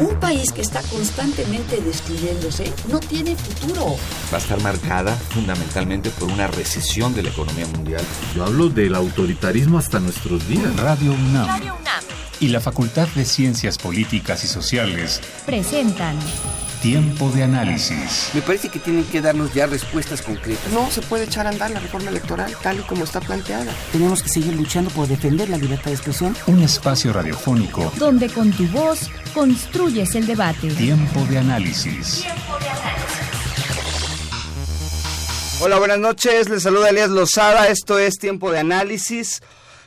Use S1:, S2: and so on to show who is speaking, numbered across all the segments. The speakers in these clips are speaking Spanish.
S1: Un país que está constantemente destruyéndose no tiene futuro.
S2: Va a estar marcada fundamentalmente por una recesión de la economía mundial.
S3: Yo hablo del autoritarismo hasta nuestros días.
S4: Radio UNAM. Radio UNAM. Y la Facultad de Ciencias Políticas y Sociales
S5: presentan
S4: Tiempo de análisis.
S6: Me parece que tienen que darnos ya respuestas concretas.
S7: No se puede echar a andar la reforma electoral tal y como está planteada.
S8: Tenemos que seguir luchando por defender la libertad de expresión.
S4: Un espacio radiofónico
S5: donde con tu voz construyes el debate.
S4: Tiempo de análisis.
S9: Hola, buenas noches. Les saluda Elías Lozada. Esto es Tiempo de análisis.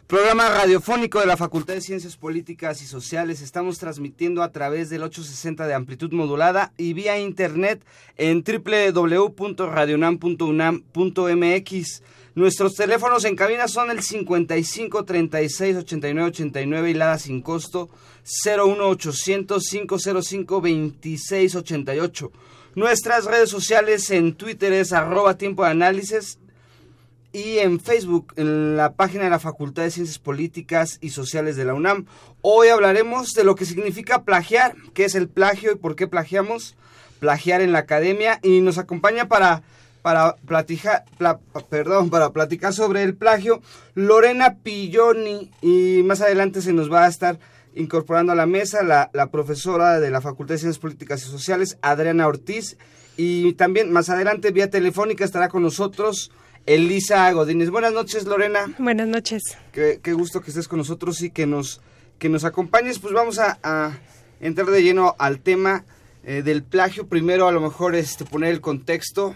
S9: Programa radiofónico de la Facultad de Ciencias Políticas y Sociales. Estamos transmitiendo a través del 860 de amplitud modulada y vía internet en www.radionam.unam.mx. Nuestros teléfonos en cabina son el 55 36 89 89 y la sin costo 01 800 505 26 88. Nuestras redes sociales en Twitter es arroba tiempo de análisis y en Facebook, en la página de la Facultad de Ciencias Políticas y Sociales de la UNAM. Hoy hablaremos de lo que significa plagiar, qué es el plagio y por qué plagiamos, plagiar en la academia y nos acompaña para para platicar, perdón, para platicar sobre el plagio Lorena Pilloni y más adelante se nos va a estar incorporando a la mesa la, la profesora de la Facultad de Ciencias Políticas y Sociales, Adriana Ortiz, y también más adelante vía telefónica estará con nosotros Elisa Godínez. Buenas noches, Lorena.
S10: Buenas noches.
S9: Qué, gusto que estés con nosotros y que nos, que nos acompañes. Pues vamos a, entrar de lleno al tema eh, del plagio. Primero, a lo mejor, este, poner el contexto.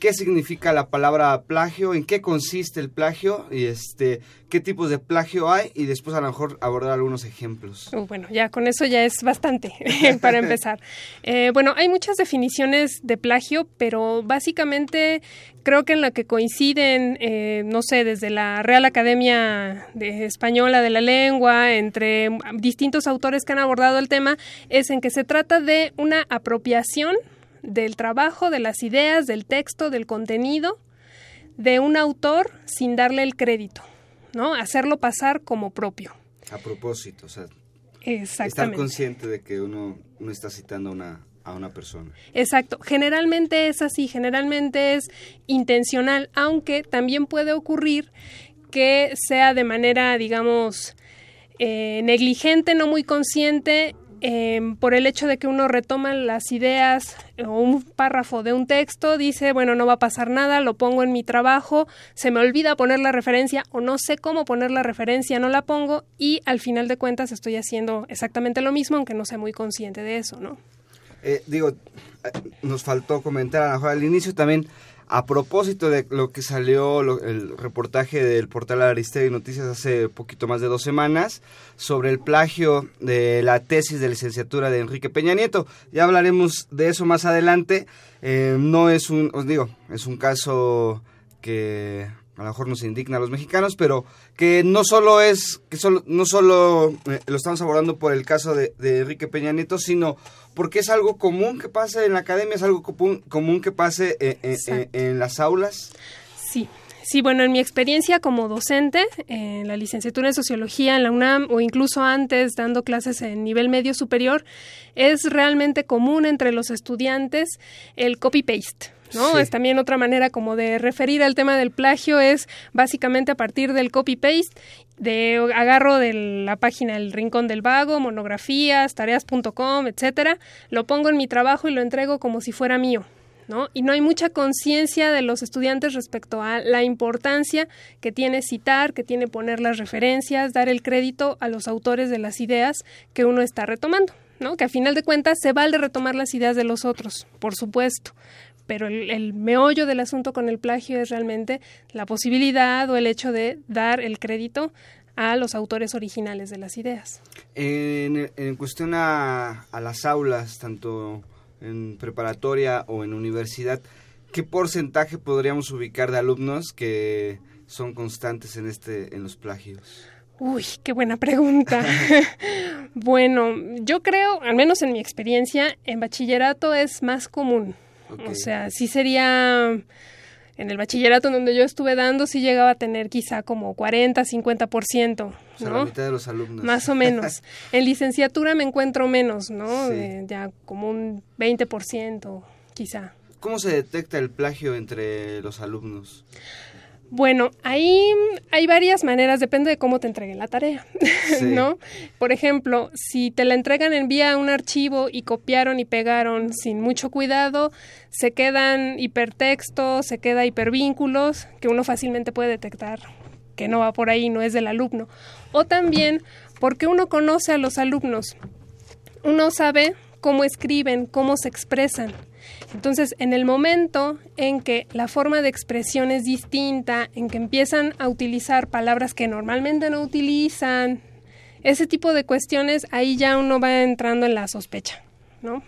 S9: ¿Qué significa la palabra plagio? ¿En qué consiste el plagio? Y este, qué tipos de plagio hay y después a lo mejor abordar algunos ejemplos.
S10: Bueno, ya con eso ya es bastante para empezar. Eh, bueno, hay muchas definiciones de plagio, pero básicamente creo que en la que coinciden, eh, no sé, desde la Real Academia de Española de la Lengua, entre distintos autores que han abordado el tema, es en que se trata de una apropiación del trabajo, de las ideas, del texto, del contenido de un autor sin darle el crédito. ¿no? Hacerlo pasar como propio.
S9: A propósito, o sea, estar consciente de que uno no está citando a una, a una persona.
S10: Exacto, generalmente es así, generalmente es intencional, aunque también puede ocurrir que sea de manera, digamos, eh, negligente, no muy consciente Em, por el hecho de que uno retoma las ideas o un párrafo de un texto, dice, bueno, no va a pasar nada, lo pongo en mi trabajo, se me olvida poner la referencia o no sé cómo poner la referencia, no la pongo y al final de cuentas estoy haciendo exactamente lo mismo, aunque no sea muy consciente de eso, ¿no?
S9: Eh, digo, eh, nos faltó comentar a lo mejor al inicio también a propósito de lo que salió el reportaje del portal Aristegui Noticias hace poquito más de dos semanas sobre el plagio de la tesis de licenciatura de Enrique Peña Nieto. Ya hablaremos de eso más adelante. Eh, no es un, os digo, es un caso que a lo mejor nos indigna a los mexicanos, pero que no solo es, que solo, no solo eh, lo estamos abordando por el caso de, Enrique Peña Nieto, sino porque es algo común que pase en la academia, es algo común, que pase eh, eh, en, las aulas.
S10: Sí, Sí, bueno, en mi experiencia como docente en la licenciatura en sociología en la UNAM o incluso antes dando clases en nivel medio superior, es realmente común entre los estudiantes el copy-paste. ¿No? Es también otra manera como de referir al tema del plagio, es básicamente a partir del copy-paste, de agarro de la página El Rincón del Vago, monografías, tareas.com, etcétera, lo pongo en mi trabajo y lo entrego como si fuera mío. ¿no? Y no hay mucha conciencia de los estudiantes respecto a la importancia que tiene citar, que tiene poner las referencias, dar el crédito a los autores de las ideas que uno está retomando, ¿no? Que a final de cuentas se vale retomar las ideas de los otros, por supuesto, pero el, meollo del asunto con el plagio es realmente la posibilidad o el hecho de dar el crédito a los autores originales de las ideas.
S9: En, cuestión a, las aulas, tanto en preparatoria o en universidad, ¿qué porcentaje podríamos ubicar de alumnos que son constantes en este en los plagios?
S10: Uy, qué buena pregunta. bueno, yo creo, al menos en mi experiencia, en bachillerato es más común. O sea, sí sería En el bachillerato en donde yo estuve dando sí llegaba a tener quizá como 40, 50%, ¿no?
S9: O sea, la mitad de los alumnos.
S10: Más o menos. en licenciatura me encuentro menos, ¿no? Sí. Eh, ya como un 20% quizá.
S9: ¿Cómo se detecta el plagio entre los alumnos?
S10: Bueno, ahí hay varias maneras, depende de cómo te entreguen la tarea, ¿no? Por ejemplo, si te la entregan en vía un archivo y copiaron y pegaron sin mucho cuidado, se quedan hipertextos, se queda hipervínculos, que uno fácilmente puede detectar que no va por ahí, no es del alumno. O también porque uno conoce a los alumnos, uno sabe cómo escriben, cómo se expresan. Entonces, en el momento en que la forma de expresión es distinta, en que empiezan a utilizar palabras que normalmente no utilizan, ese tipo de cuestiones, ahí ya uno va entrando en la sospecha, ¿no?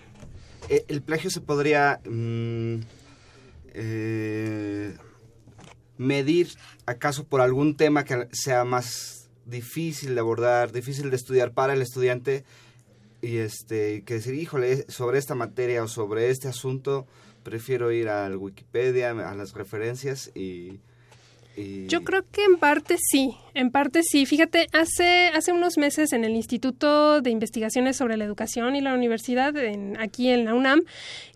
S9: Eh, ¿El plagio se podría mmm, eh, medir acaso por algún tema que sea más difícil de abordar, difícil de estudiar para el estudiante? Y este que decir, híjole, sobre esta materia o sobre este asunto, prefiero ir al Wikipedia, a las referencias y,
S10: Yo creo que en parte sí, en parte sí. Fíjate, hace, hace unos meses en el Instituto de Investigaciones sobre la Educación y la Universidad, en, aquí en la UNAM,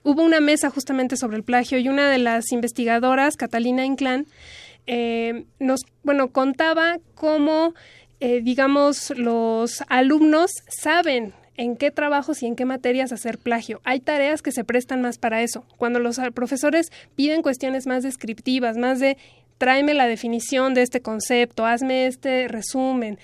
S10: hubo una mesa justamente sobre el plagio y una de las investigadoras, Catalina Inclán, eh, nos, bueno, contaba cómo, eh, digamos, los alumnos saben en qué trabajos y en qué materias hacer plagio. Hay tareas que se prestan más para eso. Cuando los profesores piden cuestiones más descriptivas, más de tráeme la definición de este concepto, hazme este resumen,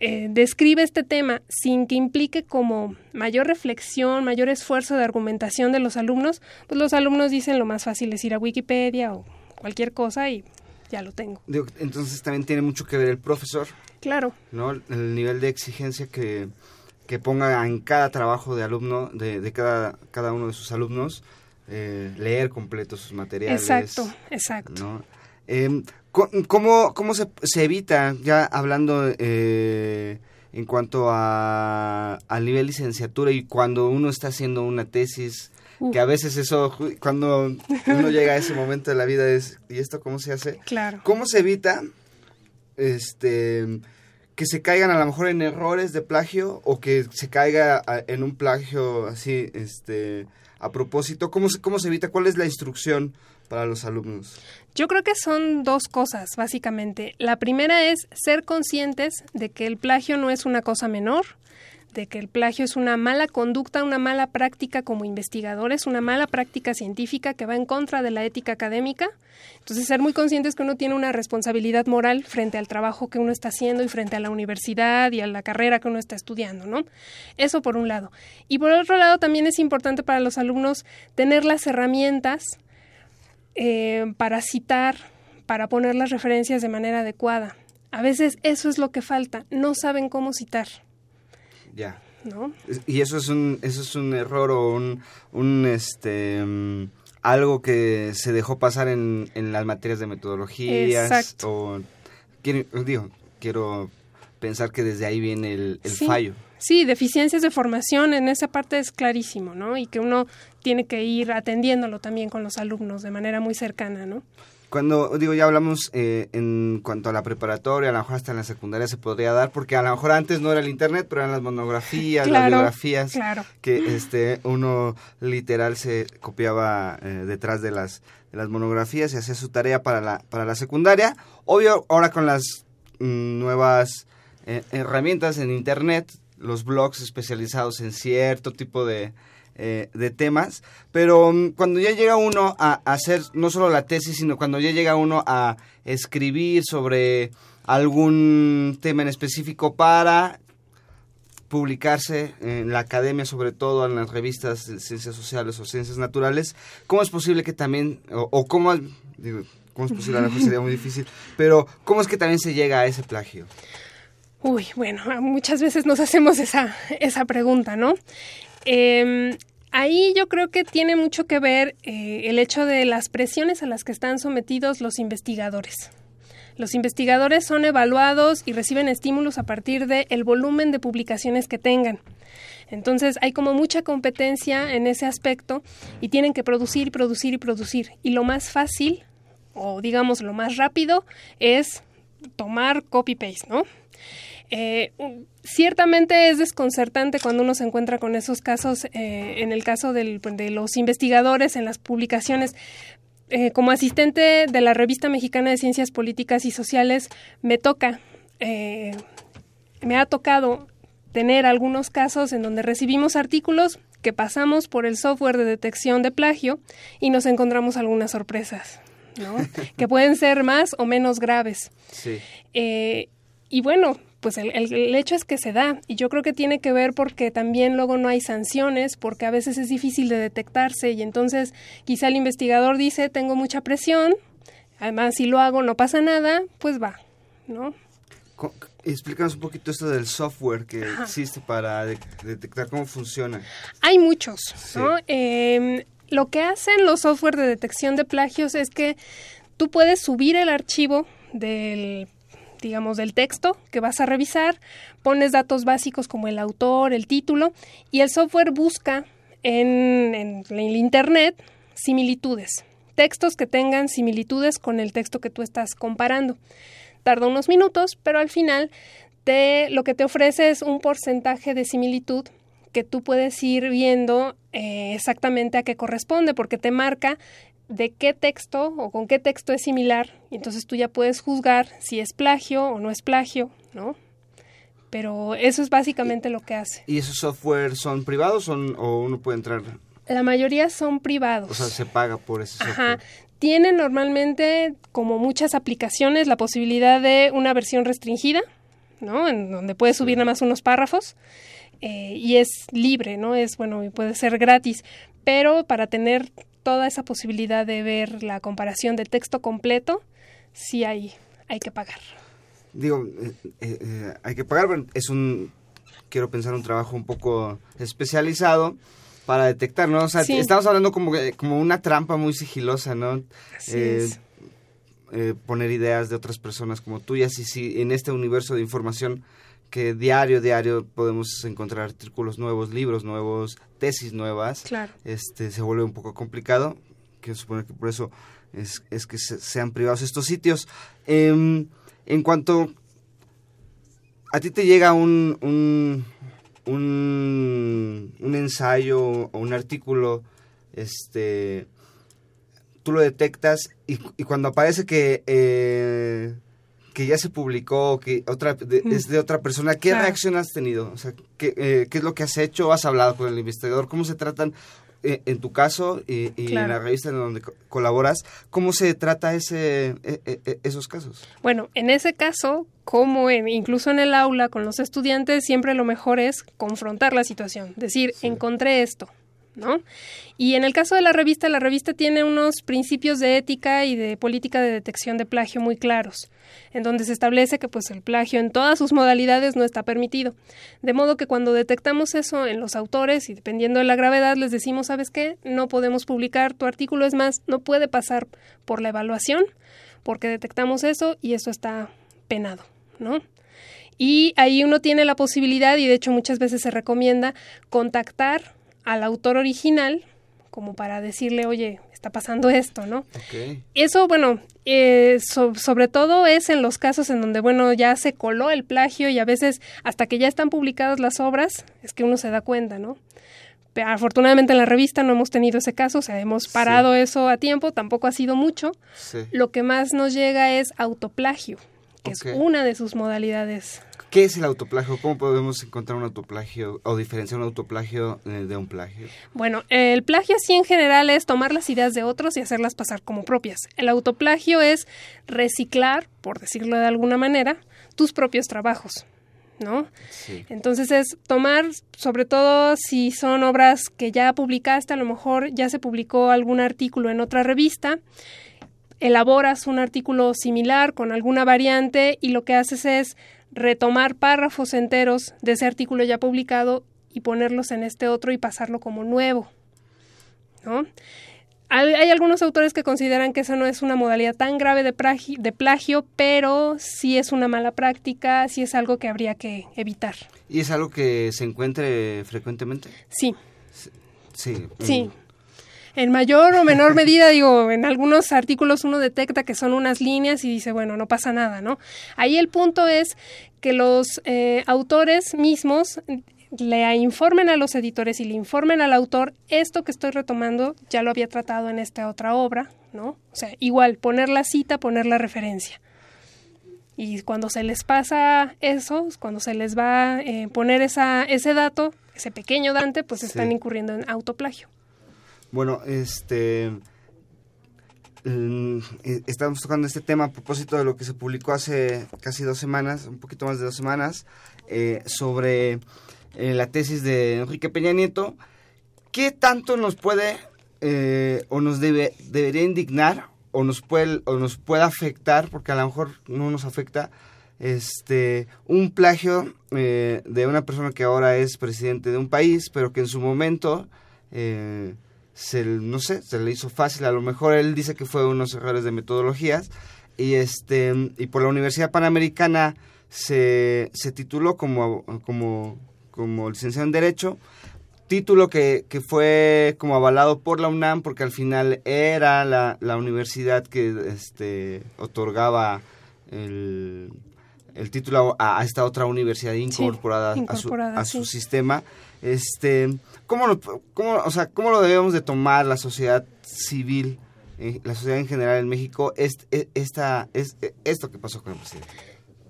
S10: eh, describe este tema sin que implique como mayor reflexión, mayor esfuerzo de argumentación de los alumnos, pues los alumnos dicen lo más fácil es ir a Wikipedia o cualquier cosa y ya lo tengo.
S9: Entonces también tiene mucho que ver el profesor.
S10: Claro.
S9: ¿No? El nivel de exigencia que, que ponga en cada trabajo de alumno, de, de cada, cada uno de sus alumnos, eh, leer completo sus materiales.
S10: Exacto, exacto.
S9: Eh, ¿Cómo, cómo se, se, evita, ya hablando eh, en cuanto a, al nivel licenciatura y cuando uno está haciendo una tesis, que a veces eso, cuando uno llega a ese momento de la vida es, ¿y esto cómo se hace?
S10: Claro.
S9: ¿Cómo se evita este que se caigan a lo mejor en errores de plagio o que se caiga en un plagio así, este, a propósito? ¿Cómo se, ¿Cómo se evita? ¿Cuál es la instrucción para los alumnos?
S10: Yo creo que son dos cosas, básicamente. La primera es ser conscientes de que el plagio no es una cosa menor, de que el plagio es una mala conducta, una mala práctica como investigadores, una mala práctica científica que va en contra de la ética académica. Entonces, ser muy conscientes que uno tiene una responsabilidad moral frente al trabajo que uno está haciendo y frente a la universidad y a la carrera que uno está estudiando, ¿no? Eso por un lado. Y por otro lado, también es importante para los alumnos tener las herramientas eh, para citar, para poner las referencias de manera adecuada. A veces eso es lo que falta, no saben cómo citar.
S9: Ya.
S10: ¿No?
S9: Y eso es un, eso es un error o un, un este, um, algo que se dejó pasar en, en las materias de metodologías.
S10: Exacto.
S9: O, quiero, digo, quiero pensar que desde ahí viene el, el
S10: sí.
S9: fallo.
S10: Sí, deficiencias de formación en esa parte es clarísimo, ¿no? Y que uno tiene que ir atendiéndolo también con los alumnos de manera muy cercana, ¿no?
S9: Cuando, digo, ya hablamos eh, en cuanto a la preparatoria, a lo mejor hasta en la secundaria se podría dar, porque a lo mejor antes no era el internet, pero eran las monografías,
S10: claro,
S9: las biografías,
S10: claro.
S9: que este uno literal se copiaba eh, detrás de las, de las monografías y hacía su tarea para la, para la secundaria. Obvio, ahora con las mm, nuevas eh, herramientas en internet, los blogs especializados en cierto tipo de, eh, de temas, pero um, cuando ya llega uno a, hacer no solo la tesis, sino cuando ya llega uno a escribir sobre algún tema en específico para publicarse en la academia, sobre todo en las revistas de ciencias sociales o ciencias naturales, ¿cómo es posible que también, o, cómo, cómo es posible, a lo mejor sería muy difícil, pero cómo es que también se llega a ese plagio?
S10: Uy, bueno, muchas veces nos hacemos esa, esa pregunta, ¿no? Eh, ahí yo creo que tiene mucho que ver eh, el hecho de las presiones a las que están sometidos los investigadores. Los investigadores son evaluados y reciben estímulos a partir del el volumen de publicaciones que tengan. Entonces hay como mucha competencia en ese aspecto y tienen que producir, producir y producir. Y lo más fácil o digamos lo más rápido, es tomar copy-paste, ¿no? Eh, ciertamente es desconcertante cuando uno se encuentra con esos casos, eh, en el caso del, de los investigadores en las publicaciones. Eh, como asistente de la Revista Mexicana de Ciencias Políticas y Sociales, me toca, me ha tocado tener algunos casos en donde recibimos artículos que pasamos por el software de detección de plagio y nos encontramos algunas sorpresas. ¿no? que pueden ser más o menos graves.
S9: Sí.
S10: y bueno, pues el, el, hecho es que se da. Y yo creo que tiene que ver porque también luego no hay sanciones porque a veces es difícil de detectarse. Y entonces quizá el investigador dice tengo mucha presión además si lo hago no pasa nada pues va no
S9: Explícanos un poquito esto del software que existe para detectar cómo funciona.
S10: Hay muchos, ¿no? Eh, lo que hacen los software de detección de plagios es que tú puedes subir el archivo del digamos, del texto que vas a revisar, pones datos básicos como el autor, el título, y el software busca en, en, el Internet similitudes, textos que tengan similitudes con el texto que tú estás comparando. Tarda unos minutos, pero al final te, lo que te ofrece es un porcentaje de similitud que tú puedes ir viendo eh, exactamente a qué corresponde, porque te marca de qué texto o con qué texto es similar y entonces tú ya puedes juzgar si es plagio o no es plagio, ¿no? Pero eso es básicamente lo que hace.
S9: ¿Y esos software son privados o, uno puede entrar?
S10: La mayoría son privados.
S9: O sea, se paga por ese software. Ajá.
S10: Tienen normalmente, como muchas aplicaciones, la posibilidad de una versión restringida, ¿no? En donde puedes subir nada más unos párrafos. Eh, y es libre, ¿no? Es, bueno, puede ser gratis. Pero para tener toda esa posibilidad de ver la comparación de texto completo, sí hay, hay que pagar.
S9: Digo, eh, eh, eh, hay que pagar, pero es un, quiero pensar, un trabajo un poco especializado para detectar, ¿no? O sea, estamos hablando como, como una trampa muy sigilosa, ¿no? poner ideas de otras personas como tuyas y si en este universo de información que diario, diario podemos encontrar artículos nuevos, libros nuevos, tesis nuevas,
S10: claro.
S9: este, se vuelve un poco complicado. Quiero suponer que por eso es, es que sean privados estos sitios. Em, en cuanto a ti te llega un, un, un, ensayo o un artículo, este, tú lo detectas y, y cuando aparece que eh, que ya se publicó, que otra es de otra persona, ¿qué reacción has tenido? O sea, ¿qué, eh, ¿qué, es lo que has hecho? ¿Has hablado con el investigador? ¿Cómo se tratan, eh, en tu caso y, en la revista en donde colaboras, cómo se trata ese, e, e, e, esos casos?
S10: Bueno, en ese caso, como incluso en el aula con los estudiantes, siempre lo mejor es confrontar la situación, decir, encontré esto, ¿no? Y en el caso de la revista, la revista tiene unos principios de ética y de política de detección de plagio muy claros, en donde se establece que pues el plagio en todas sus modalidades no está permitido. De modo que cuando detectamos eso en los autores y dependiendo de la gravedad les decimos, ¿sabes qué? No podemos publicar tu artículo, es más, no puede pasar por la evaluación porque detectamos eso y eso está penado, ¿no? Y ahí uno tiene la posibilidad, y de hecho muchas veces se recomienda, contactar al autor original como para decirle, oye, está pasando esto, ¿no? Eso, bueno, eh, sobre todo es en los casos en donde, bueno, ya se coló el plagio y a veces hasta que ya están publicadas las obras es que uno se da cuenta, ¿no? Pero, afortunadamente en la revista no hemos tenido ese caso, o sea, hemos parado eso a tiempo, tampoco ha sido mucho. Lo que más nos llega es autoplagio, que es una de sus modalidades
S9: ¿Qué es el autoplagio? ¿Cómo podemos encontrar un autoplagio o diferenciar un autoplagio eh, de un plagio?
S10: Bueno, el plagio así en general es tomar las ideas de otros y hacerlas pasar como propias. El autoplagio es reciclar, por decirlo de alguna manera, tus propios trabajos. ¿no? Sí. Entonces es tomar, sobre todo si son obras que ya publicaste, a lo mejor ya se publicó algún artículo en otra revista, elaboras un artículo similar con alguna variante y lo que haces es retomar párrafos enteros de ese artículo ya publicado y ponerlos en este otro y pasarlo como nuevo. ¿no? Hay, algunos autores que consideran que esa no es una modalidad tan grave de, de plagio, pero sí es una mala práctica, sí es algo que habría que evitar.
S9: ¿Y es algo que se encuentre frecuentemente?
S10: Sí.
S9: Sí.
S10: Sí. En mayor o menor medida, digo, en algunos artículos uno detecta que son unas líneas y dice, bueno, no pasa nada, ¿no? Ahí el punto es que los eh, autores mismos le informen a los editores y le informen al autor, esto que estoy retomando ya lo había tratado en esta otra obra, ¿no? O sea, igual, poner la cita, poner la referencia. Y cuando se les pasa eso, cuando se les va a eh, poner esa, ese dato, ese pequeño Dante, pues están incurriendo en autoplagio.
S9: Bueno, este... Mm, eh, estamos tocando este tema a propósito de lo que se publicó hace casi dos semanas, un poquito más de dos semanas, eh, sobre la tesis de Enrique Peña Nieto. ¿Qué tanto nos puede o nos debe, debería indignar o nos puede o nos puede afectar porque a lo mejor no nos afecta este un plagio eh, de una persona que ahora es presidente de un país pero que en su momento eh, se no sé se le hizo fácil. A lo mejor él dice que fue unos errores de metodologías. Y este y por la Universidad Panamericana se, se tituló como como como licenciado en derecho. Título que, que, fue como avalado por la UNAM porque al final era la, la universidad que este, otorgaba el, el título a, esta otra universidad incorporada, a su, a su sistema. Este, ¿cómo lo, cómo, o sea, ¿Cómo lo debemos de tomar la sociedad civil, eh, la sociedad en general en México, este, esta, es, esto que pasó con el presidente?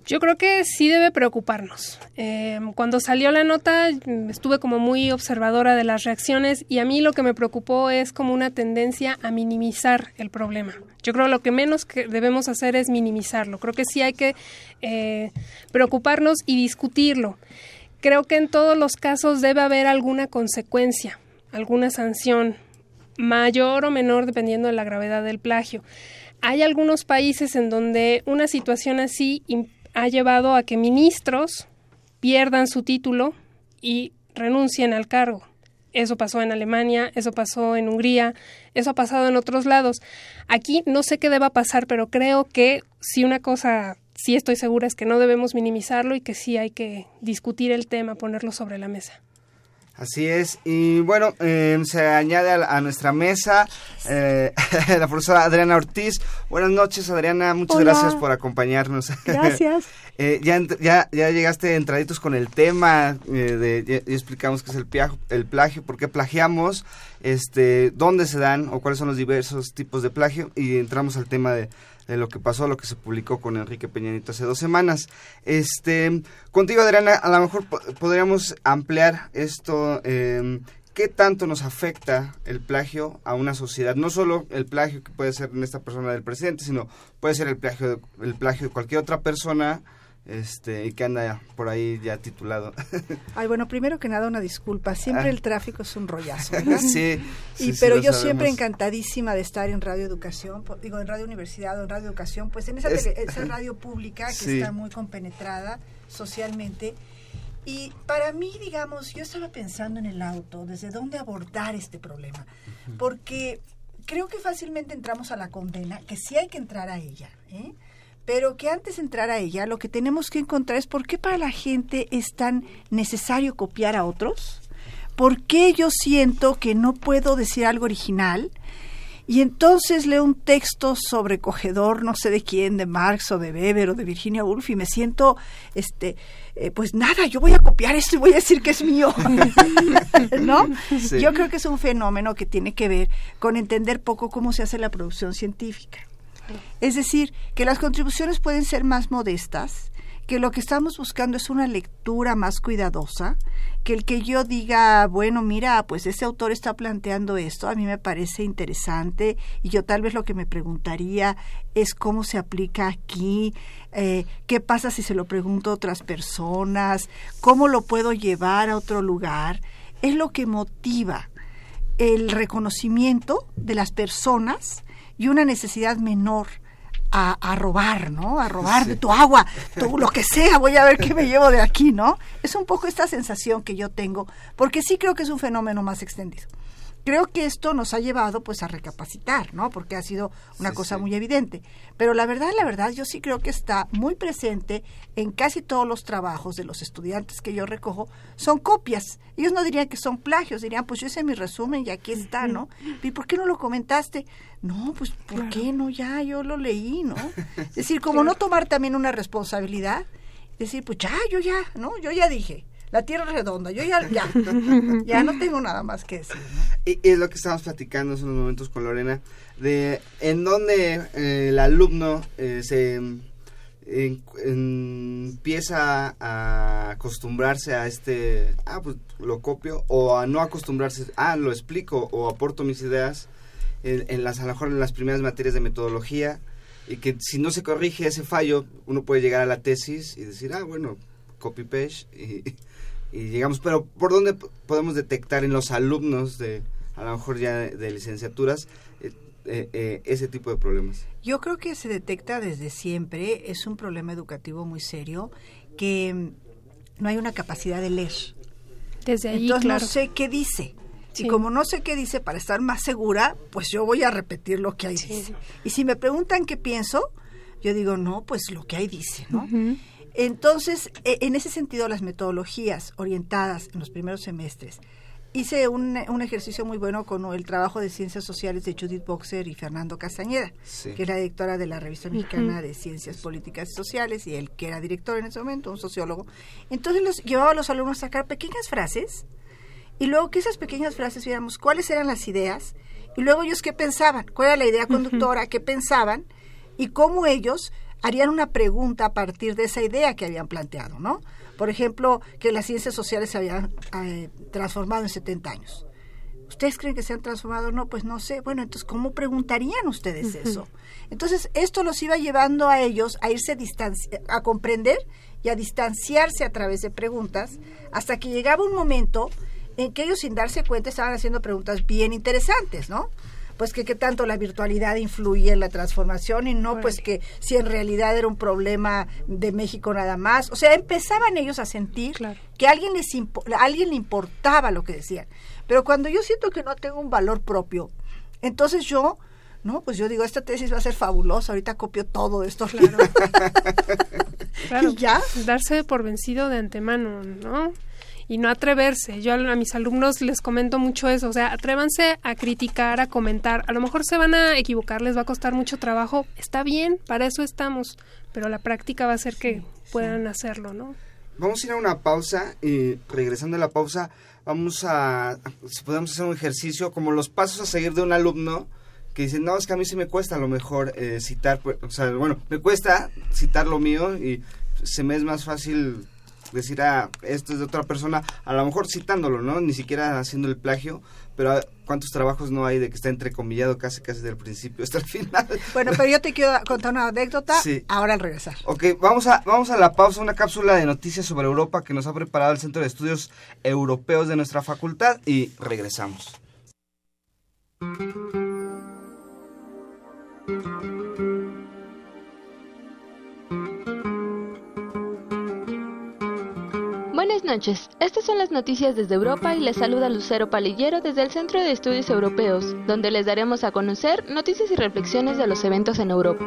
S10: Yo creo que sí debe preocuparnos. Eh, cuando salió la nota estuve como muy observadora de las reacciones y a mí lo que me preocupó es como una tendencia a minimizar el problema. Yo creo que lo que menos que debemos hacer es minimizarlo. Creo que sí hay que eh, preocuparnos y discutirlo. Creo que en todos los casos debe haber alguna consecuencia, alguna sanción, mayor o menor dependiendo de la gravedad del plagio. Hay algunos países en donde una situación así ha llevado a que ministros pierdan su título y renuncien al cargo. Eso pasó en Alemania, eso pasó en Hungría, eso ha pasado en otros lados. Aquí no sé qué deba pasar, pero creo que si una cosa sí estoy segura es que no debemos minimizarlo y que sí hay que discutir el tema, ponerlo sobre la mesa.
S9: Así es, y bueno, eh, se añade a, nuestra mesa eh, la profesora Adriana Ortiz. Buenas noches, Adriana, muchas gracias por acompañarnos.
S11: Gracias.
S9: eh, ya, ya, ya llegaste entraditos con el tema, eh, de, ya, explicamos qué es el, plagio, el plagio, por qué plagiamos, este, dónde se dan o cuáles son los diversos tipos de plagio, y entramos al tema de de lo que pasó, lo que se publicó con Enrique Peñanito hace dos semanas. Este, contigo, Adriana, a lo mejor podríamos ampliar esto. Eh, ¿Qué tanto nos afecta el plagio a una sociedad? No solo el plagio que puede ser en esta persona del presidente, sino puede ser el plagio, el plagio de cualquier otra persona este, y que anda por ahí ya titulado.
S11: Ay, bueno, primero que nada una disculpa, siempre ah. el tráfico es un rollazo, ¿verdad?
S9: sí,
S11: y, pero yo siempre encantadísima de estar en Radio Educación, digo, en Radio Universidad o en Radio Educación, pues en esa, esa radio pública que está muy compenetrada socialmente. Y para mí, digamos, yo estaba pensando en el auto, desde dónde abordar este problema, porque creo que fácilmente entramos a la condena, que sí hay que entrar a ella, ¿eh? Pero que antes de entrar a ella, lo que tenemos que encontrar es por qué para la gente es tan necesario copiar a otros, por qué yo siento que no puedo decir algo original, y entonces leo un texto sobrecogedor, no sé de quién, de Marx o de Weber o de Virginia Woolf, y me siento, este, eh, pues nada, yo voy a copiar esto y voy a decir que es mío. ¿No? Yo creo que es un fenómeno que tiene que ver con entender poco cómo se hace la producción científica. Es decir, que las contribuciones pueden ser más modestas, que lo que estamos buscando es una lectura más cuidadosa, que el que yo diga, bueno, mira, pues ese autor está planteando esto, a mí me parece interesante y yo tal vez lo que me preguntaría es cómo se aplica aquí, eh, qué pasa si se lo pregunto a otras personas, cómo lo puedo llevar a otro lugar, es lo que motiva el reconocimiento de las personas y una necesidad menor a, robar, ¿no? A robar de tu agua, tu, lo que sea, voy a ver qué me llevo de aquí, ¿no? Es un poco esta sensación que yo tengo, porque sí creo que es un fenómeno más extendido. Creo que esto nos ha llevado pues a recapacitar, ¿no? Porque ha sido una cosa muy evidente. Pero la verdad, la verdad, yo sí creo que está muy presente en casi todos los trabajos de los estudiantes que yo recojo, son copias. Ellos no dirían que son plagios, dirían, pues yo hice mi resumen y aquí está, ¿no? ¿Y por qué no lo comentaste? No, pues ¿por qué no? Ya, yo lo leí, ¿no? Es decir, como no tomar también una responsabilidad, decir, pues ya, yo ya, ¿no? Yo ya dije la tierra es redonda, yo ya, ya, ya no tengo nada más que decir.
S9: Y, es lo que estábamos platicando hace unos momentos con Lorena, de en donde eh, el alumno eh, se empieza a acostumbrarse a este, ah, pues lo copio, o a no acostumbrarse, ah, lo explico, o aporto mis ideas en, las, a lo mejor en las primeras materias de metodología, y que si no se corrige ese fallo, uno puede llegar a la tesis y decir, ah, bueno, copy-paste, y, y llegamos, pero ¿por dónde podemos detectar en los alumnos de, a lo mejor ya de, licenciaturas, eh, eh, eh, ese tipo de problemas?
S11: Yo creo que se detecta desde siempre, es un problema educativo muy serio, que mm, no hay una capacidad de leer.
S10: Desde ahí,
S11: Entonces
S10: no
S11: sé qué dice. Y como no sé qué dice, para estar más segura, pues yo voy a repetir lo que ahí dice. Y si me preguntan qué pienso, yo digo, no, pues lo que ahí dice, ¿no? Entonces, e, en ese sentido, las metodologías orientadas en los primeros semestres, hice un, ejercicio muy bueno con el trabajo de ciencias sociales de Judith Boxer y Fernando Castañeda, que es la directora de la Revista Mexicana de Ciencias Políticas y Sociales, y él que era director en ese momento, un sociólogo. Entonces, los, llevaba a los alumnos a sacar pequeñas frases, y luego que esas pequeñas frases viéramos cuáles eran las ideas, y luego ellos qué pensaban, cuál era la idea conductora, qué pensaban, y cómo ellos harían una pregunta a partir de esa idea que habían planteado, ¿no? Por ejemplo, que las ciencias sociales se habían eh, transformado en 70 años. ¿Ustedes creen que se han transformado? No, pues no sé. Bueno, entonces, ¿cómo preguntarían ustedes eso? Entonces, esto los iba llevando a ellos a irse a comprender y a distanciarse a través de preguntas, hasta que llegaba un momento en que ellos, sin darse cuenta, estaban haciendo preguntas bien interesantes, ¿no? Pues que qué tanto la virtualidad influye en la transformación y no pues que si en realidad era un problema de México nada más. O sea, empezaban ellos a sentir que a alguien, les alguien le importaba lo que decían. Pero cuando yo siento que no tengo un valor propio, entonces yo... No, pues yo digo, esta tesis va a ser fabulosa, ahorita copio todo esto.
S10: Claro. claro, ¿Y ya? Darse por vencido de antemano, ¿no? Y no atreverse. Yo a, mis alumnos les comento mucho eso, o sea, atrévanse a criticar, a comentar. A lo mejor se van a equivocar, les va a costar mucho trabajo, está bien, para eso estamos, pero la práctica va a hacer que puedan hacerlo, ¿no?
S9: Vamos a ir a una pausa y regresando a la pausa vamos a, si podemos hacer un ejercicio como los pasos a seguir de un alumno que dice, no, es que a mí sí me cuesta a lo mejor eh, citar, pues, o sea, bueno, me cuesta citar lo mío y se me es más fácil decir, ah, esto es de otra persona, a lo mejor citándolo, ¿no? Ni siquiera haciendo el plagio, pero ah, ¿cuántos trabajos no hay de que está entrecomillado casi casi del principio hasta el final?
S11: Bueno, pero yo te quiero contar una anécdota ahora al regresar.
S9: Ok, vamos a, vamos a la pausa, una cápsula de noticias sobre Europa que nos ha preparado el Centro de Estudios Europeos de nuestra facultad y regresamos.
S12: Buenas noches, estas son las noticias desde Europa y les saluda Lucero Palillero desde el Centro de Estudios Europeos, donde les daremos a conocer noticias y reflexiones de los eventos en Europa.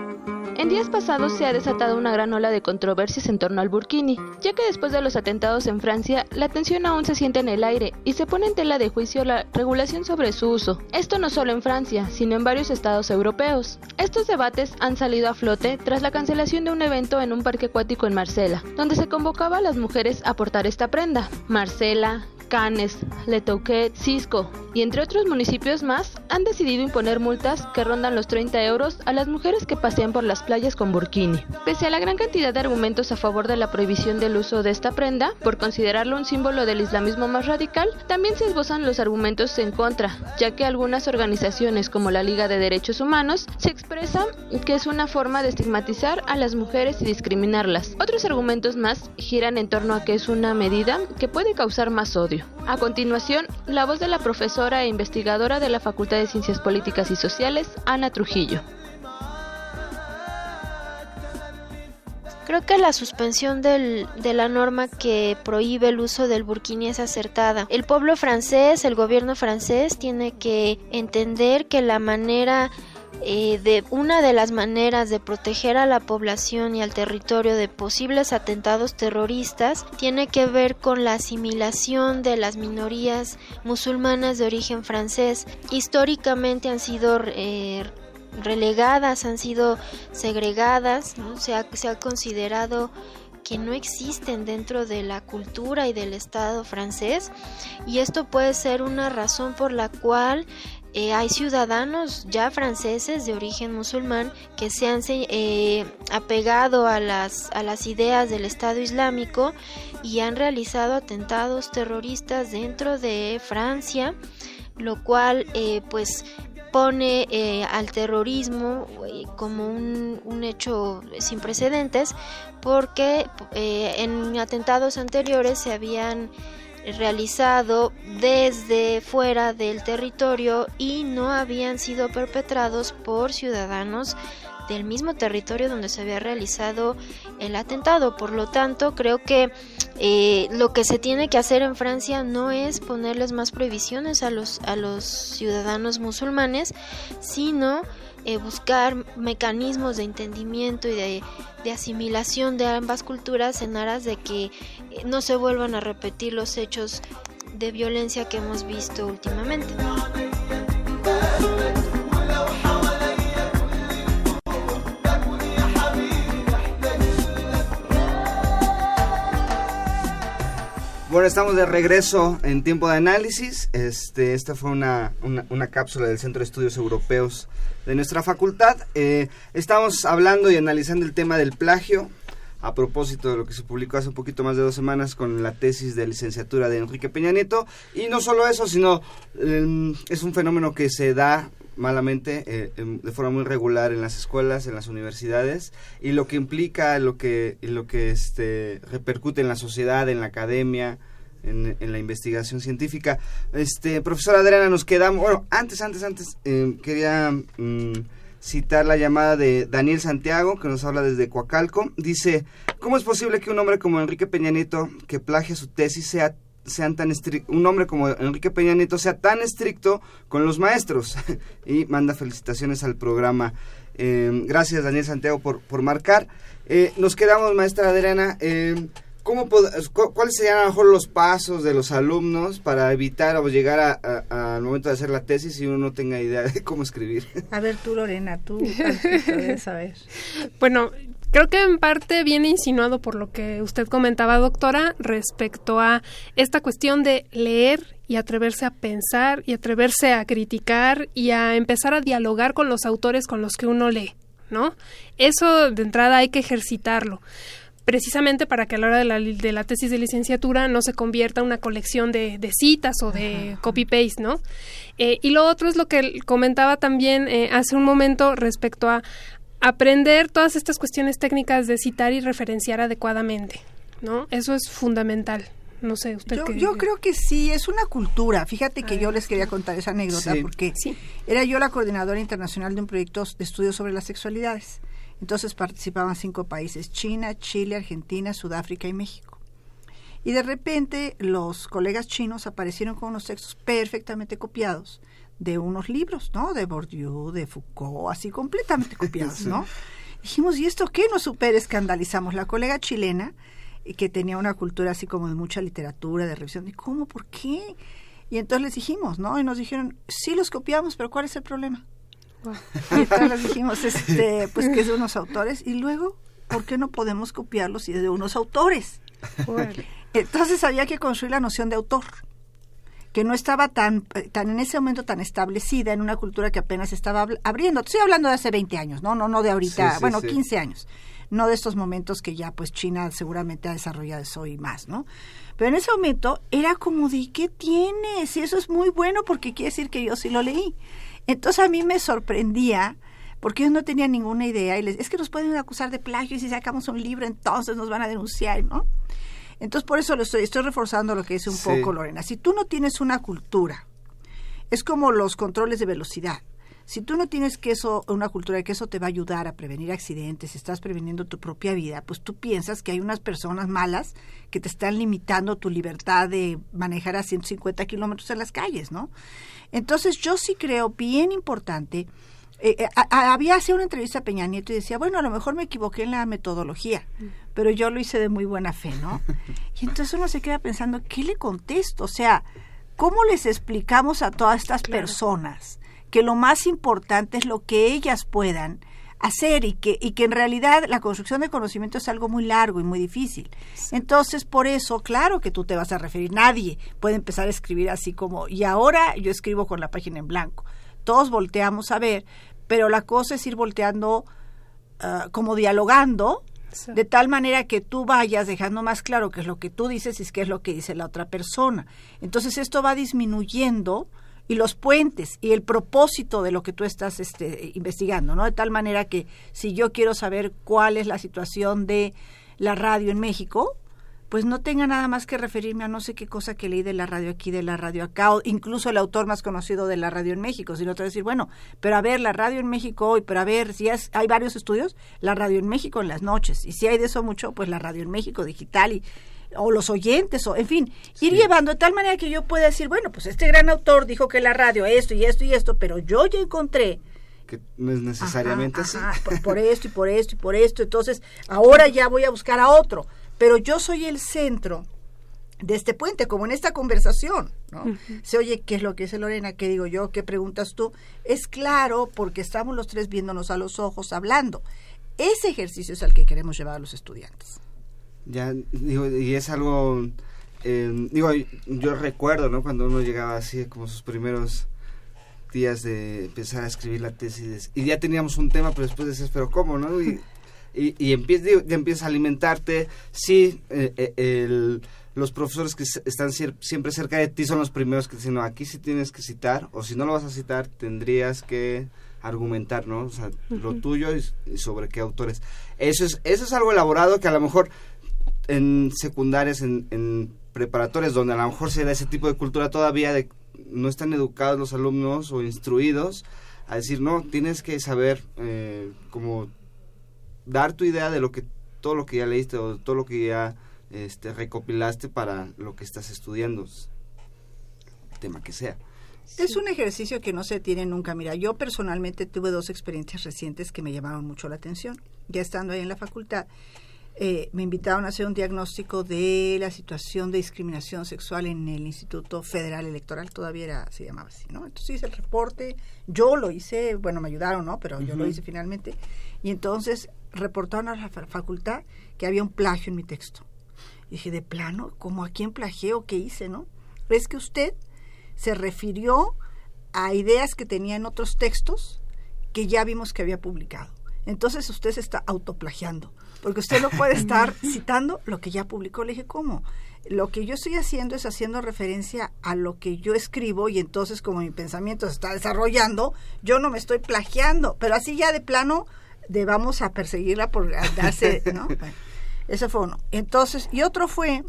S12: En días pasados se ha desatado una gran ola de controversias en torno al burkini, ya que después de los atentados en Francia, la tensión aún se siente en el aire y se pone en tela de juicio la regulación sobre su uso. Esto no solo en Francia, sino en varios estados europeos. Estos debates han salido a flote tras la cancelación de un evento en un parque acuático en Marsella, donde se convocaba a las mujeres a portar esta prenda. Marsella, Cannes, Le Touquet, Cisco y entre otros municipios más han decidido imponer multas que rondan los 30 euros a las mujeres que pasean por las playas con burkini. Pese a la gran cantidad de argumentos a favor de la prohibición del uso de esta prenda, por considerarlo un símbolo del islamismo más radical, también se esbozan los argumentos en contra, ya que algunas organizaciones como la Liga de Derechos Humanos se expresan que es una forma de estigmatizar a las mujeres y discriminarlas. Otros argumentos más giran en torno a que es una medida que puede causar más odio. A continuación, la voz de la profesora e investigadora de la Facultad de Ciencias Políticas y Sociales, Ana Trujillo.
S13: Creo que la suspensión del, de la norma que prohíbe el uso del burkini es acertada. El pueblo francés, el gobierno francés tiene que entender que la manera eh, de una de las maneras de proteger a la población y al territorio de posibles atentados terroristas tiene que ver con la asimilación de las minorías musulmanas de origen francés. Históricamente han sido eh, relegadas, han sido segregadas, se, ha, se ha considerado que no existen dentro de la cultura y del Estado francés y esto puede ser una razón por la cual eh, hay ciudadanos ya franceses de origen musulmán que se han eh, apegado a las, a las ideas del Estado Islámico y han realizado atentados terroristas dentro de Francia, lo cual eh, pues pone eh, al terrorismo eh, como un, un, hecho sin precedentes porque eh, en atentados anteriores se habían realizado desde fuera del territorio y no habían sido perpetrados por ciudadanos del mismo territorio donde se había realizado el atentado. Por lo tanto, creo que eh, lo que se tiene que hacer en Francia no es ponerles más prohibiciones a los, a los ciudadanos musulmanes, sino eh, buscar mecanismos de entendimiento y de, de, asimilación de ambas culturas en aras de que eh, no se vuelvan a repetir los hechos de violencia que hemos visto últimamente.
S9: Bueno, estamos de regreso en tiempo de análisis. Este, esta fue una, una, cápsula del Centro de Estudios Europeos de nuestra facultad. Eh, estamos hablando y analizando el tema del plagio a propósito de lo que se publicó hace un poquito más de dos semanas con la tesis de licenciatura de Enrique Peña Nieto. Y no solo eso, sino eh, es un fenómeno que se da malamente eh, de forma muy regular en las escuelas, en las universidades y lo que implica, lo que lo que este repercute en la sociedad, en la academia, en, en la investigación científica. Este profesora Adriana, nos quedamos, bueno, antes, antes, antes eh, quería mm, citar la llamada de Daniel Santiago que nos habla desde Coacalco. Dice, ¿cómo es posible que un hombre como Enrique Peña Nieto que plagia su tesis sea sean tan un hombre como Enrique Peña Nieto sea tan estricto con los maestros y manda felicitaciones al programa. Eh, gracias Daniel Santiago por, por marcar. Eh, nos quedamos, maestra Adriana. Eh, ¿cómo ¿Cuáles serían a lo mejor los pasos de los alumnos para evitar o llegar al momento de hacer la tesis y uno no tenga idea de cómo escribir?
S11: A ver tú, Lorena, tú debes saber.
S10: Bueno, Creo que en parte viene insinuado por lo que usted comentaba, doctora, respecto a esta cuestión de leer y atreverse a pensar y atreverse a criticar y a empezar a dialogar con los autores con los que uno lee, ¿no? Eso de entrada hay que ejercitarlo precisamente para que a la hora de la, de la tesis de licenciatura no se convierta en una colección de, de citas o de copy-paste, ¿no? Eh, y lo otro es lo que comentaba también eh, hace un momento respecto a aprender todas estas cuestiones técnicas de citar y referenciar adecuadamente, ¿no? Eso es fundamental. No sé, usted
S11: yo,
S10: qué...
S11: yo creo que sí, es una cultura. Fíjate que yo les quería contar esa anécdota
S10: Sí.
S11: porque
S10: Sí.
S11: era yo la coordinadora internacional de un proyecto de estudio sobre las sexualidades. Entonces participaban cinco países, China, Chile, Argentina, Sudáfrica y México. Y de repente los colegas chinos aparecieron con unos textos perfectamente copiados de unos libros, ¿no? De Bourdieu, de Foucault, así completamente copiados, ¿no? Dijimos, ¿y esto qué? Nos super escandalizamos. La colega chilena, eh, que tenía una cultura así como de mucha literatura, de revisión, ¿y cómo? ¿Por qué? Y entonces les dijimos, ¿no? Y nos dijeron, sí los copiamos, pero ¿cuál es el problema? Y entonces les dijimos, este, pues que es de unos autores. Y luego, ¿por qué no podemos copiarlos si es de unos autores? Entonces había que construir la noción de autor que no estaba tan, eh, tan en ese momento tan establecida en una cultura que apenas estaba abriendo. Estoy hablando de hace 20 años, no, no, no de ahorita,
S14: Sí, sí,
S11: bueno,
S14: sí.
S11: 15 años. No de estos momentos que ya pues China seguramente ha desarrollado eso y más, ¿no? Pero en ese momento era como de ¿qué tiene? Si eso es muy bueno porque quiere decir que yo sí lo leí. Entonces a mí me sorprendía porque yo no tenía ninguna idea y les, es que nos pueden acusar de plagio y si sacamos un libro entonces nos van a denunciar, ¿no? Entonces, por eso lo estoy, estoy reforzando lo que dice un
S14: Sí.
S11: poco Lorena. Si tú no tienes una cultura, es como los controles de velocidad. Si tú no tienes que eso, una cultura de que eso te va a ayudar a prevenir accidentes, estás preveniendo tu propia vida, pues tú piensas que hay unas personas malas que te están limitando tu libertad de manejar a 150 kilómetros en las calles, ¿no? Entonces yo sí creo bien importante eh, eh, había hacía una entrevista a Peña Nieto y decía, bueno, a lo mejor me equivoqué en la metodología, pero yo lo hice de muy buena fe, ¿no? Y entonces uno se queda pensando, ¿qué le contesto? O sea, ¿cómo les explicamos a todas estas personas que lo más importante es lo que ellas puedan hacer y que, y que en realidad la construcción de conocimiento es algo muy largo y muy difícil. Entonces, por eso, claro que tú te vas a referir, nadie puede empezar a escribir así como, y ahora yo escribo con la página en blanco. Todos volteamos a ver pero la cosa es ir volteando ah, como dialogando de tal manera que tú vayas dejando más claro qué es lo que tú dices y qué es lo que dice la otra persona. Entonces esto va disminuyendo y los puentes y el propósito de lo que tú estás este, investigando, ¿no? De tal manera que si yo quiero saber cuál es la situación de la radio en México, pues no tenga nada más que referirme a no sé qué cosa que leí de la radio aquí, de la radio acá, o incluso el autor más conocido de la radio en México, sino otra decir, bueno, pero a ver, la radio en México hoy, pero a ver, si hay varios estudios, la radio en México en las noches, y si hay de eso mucho, pues la radio en México digital y o los oyentes, o en fin, ir llevando de tal manera que yo pueda decir, bueno, pues este gran autor dijo que la radio esto y esto y esto, pero yo ya encontré
S9: que no es necesariamente así.
S11: por, esto y por esto y por esto. Entonces, ahora ya voy a buscar a otro pero yo soy el centro de este puente, como en esta conversación, ¿no? Se oye, ¿qué es lo que dice Lorena? ¿Qué digo yo? ¿Qué preguntas tú? Es claro porque estamos los tres viéndonos a los ojos, hablando. Ese ejercicio es al que queremos llevar a los estudiantes.
S9: Ya, digo, y es algo, eh, digo, yo recuerdo, ¿no? Cuando uno llegaba así, como sus primeros días de empezar a escribir la tesis, y ya teníamos un tema, pero después decías, pero ¿cómo, no? Y, y, y empiezas, a alimentarte. Sí, eh, eh, los profesores que están siempre cerca de ti son los primeros que dicen, no, aquí sí tienes que citar, o si no lo vas a citar, tendrías que argumentar, ¿no? O sea, lo tuyo y, sobre qué autores. Eso es, eso es algo elaborado que a lo mejor en secundarias, en, en preparatorias, donde a lo mejor se da ese tipo de cultura todavía, de, no están educados los alumnos o instruidos a decir, no, tienes que saber eh, como dar tu idea de lo que todo lo que ya leíste o todo lo que ya este, recopilaste para lo que estás estudiando, tema que sea.
S11: Es un ejercicio que no se tiene nunca. Mira, yo personalmente tuve dos experiencias recientes que me llamaron mucho la atención. Ya estando ahí en la facultad, eh, me invitaron a hacer un diagnóstico de la situación de discriminación sexual en el Instituto Federal Electoral, todavía era, se llamaba así, ¿no? Entonces hice el reporte, yo lo hice, bueno, me ayudaron, ¿no? Pero yo lo hice finalmente. Y entonces reportaron a la facultad que había un plagio en mi texto. Y dije, ¿de plano? ¿Cómo a quién plagió? ¿Qué hice, no? Es que usted se refirió a ideas que tenía en otros textos que ya vimos que había publicado. Entonces usted se está autoplagiando, porque usted no puede estar citando lo que ya publicó. Le dije, ¿cómo? Lo que yo estoy haciendo es haciendo referencia a lo que yo escribo y entonces como mi pensamiento se está desarrollando, yo no me estoy plagiando, pero así ya de plano de vamos a perseguirla por darse, ¿no? ese fue uno. Entonces, y otro fue,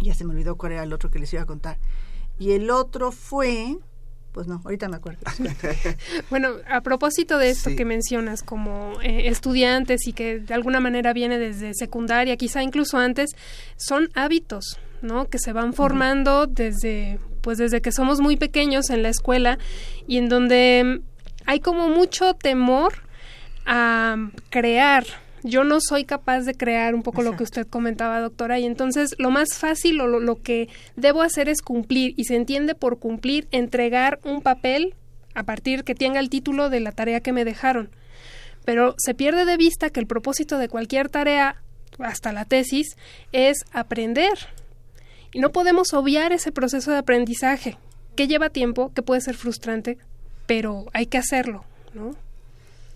S11: ya se me olvidó cuál era el otro que les iba a contar. Y el otro fue, pues no, ahorita me acuerdo.
S10: bueno, a propósito de esto que mencionas como eh, estudiantes y que de alguna manera viene desde secundaria, quizá incluso antes, son hábitos, ¿no? Que se van formando desde, pues desde que somos muy pequeños en la escuela y en donde hay como mucho temor a crear. Yo no soy capaz de crear un poco lo que usted comentaba, doctora, y entonces lo más fácil o lo, que debo hacer es cumplir, y se entiende por cumplir, entregar un papel a partir que tenga el título de la tarea que me dejaron. Pero se pierde de vista que el propósito de cualquier tarea, hasta la tesis, es aprender. Y no podemos obviar ese proceso de aprendizaje, que lleva tiempo, que puede ser frustrante, pero hay que hacerlo, ¿no?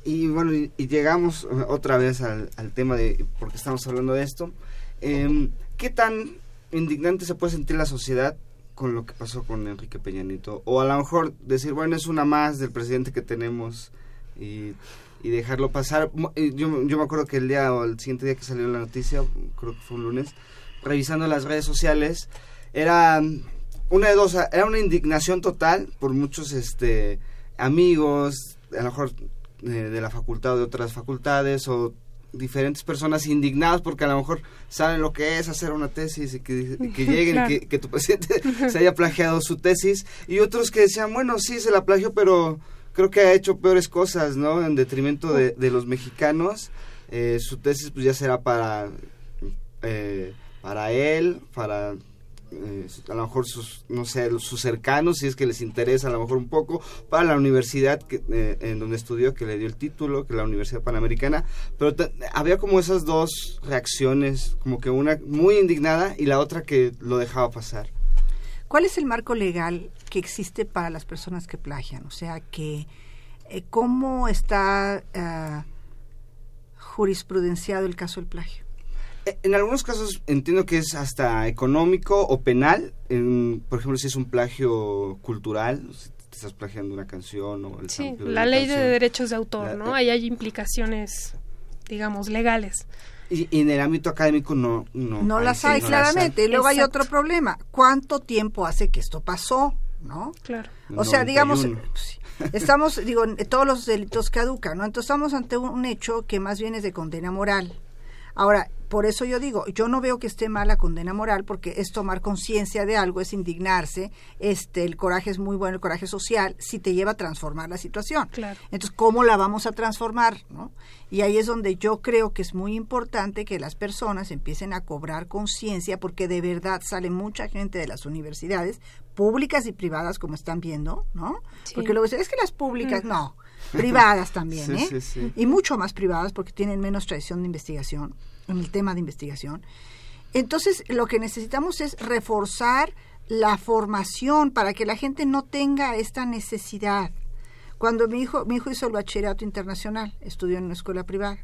S9: Y bueno, y, llegamos uh, otra vez al, tema de por qué estamos hablando de esto. Em, ¿Qué tan indignante se puede sentir la sociedad con lo que pasó con Enrique Peñanito? O a lo mejor decir, bueno, es una más del presidente que tenemos y, y dejarlo pasar. Yo, yo me acuerdo que el día o el siguiente día que salió la noticia, creo que fue un lunes, revisando las redes sociales, era una de dos, era una indignación total por muchos este amigos, a lo mejor eh, de la facultad o de otras facultades o diferentes personas indignadas porque a lo mejor saben lo que es hacer una tesis y que, lleguen y que, tu paciente se haya plagiado su tesis y otros que decían, bueno, sí, se la plagió, pero creo que ha hecho peores cosas, ¿no? En detrimento de, de los mexicanos. Eh, su tesis pues ya será para, eh, para él, para eh, a lo mejor sus, no sé, sus cercanos, si es que les interesa a lo mejor un poco, para la universidad que, eh, en donde estudió, que le dio el título, que la Universidad Panamericana, pero había como esas dos reacciones, como que una muy indignada y la otra que lo dejaba pasar.
S11: ¿Cuál es el marco legal que existe para las personas que plagian? O sea, que eh, ¿cómo está jurisprudenciado el caso del plagio?
S9: En algunos casos entiendo que es hasta económico o penal. por ejemplo, si es un plagio cultural, si te estás plagiando una canción o el
S10: Sí, la, ley de derechos de autor, ¿no? Ahí hay implicaciones, digamos, legales.
S9: Y, en el ámbito académico no
S11: no, no las hay claramente. Y luego hay otro problema. ¿Cuánto tiempo hace que esto pasó? ¿No?
S10: Claro.
S11: O sea, digamos, estamos, digo, todos los delitos caducan, ¿no? Entonces estamos ante un hecho que más bien es de condena moral. Ahora, por eso yo digo, yo no veo que esté mal la condena moral porque es tomar conciencia de algo, es indignarse, este el coraje es muy bueno, el coraje social, si te lleva a transformar la situación.
S10: Claro.
S11: Entonces, ¿cómo la vamos a transformar, no? Y ahí es donde yo creo que es muy importante que las personas empiecen a cobrar conciencia porque de verdad sale mucha gente de las universidades públicas y privadas como están viendo, ¿no? Porque luego dicen, es que las públicas, mm. no, privadas también, ¿eh? y mucho más privadas porque tienen menos tradición de investigación en el tema de investigación. Entonces, lo que necesitamos es reforzar la formación para que la gente no tenga esta necesidad. Cuando mi hijo, mi hijo hizo el bachillerato internacional, estudió en una escuela privada,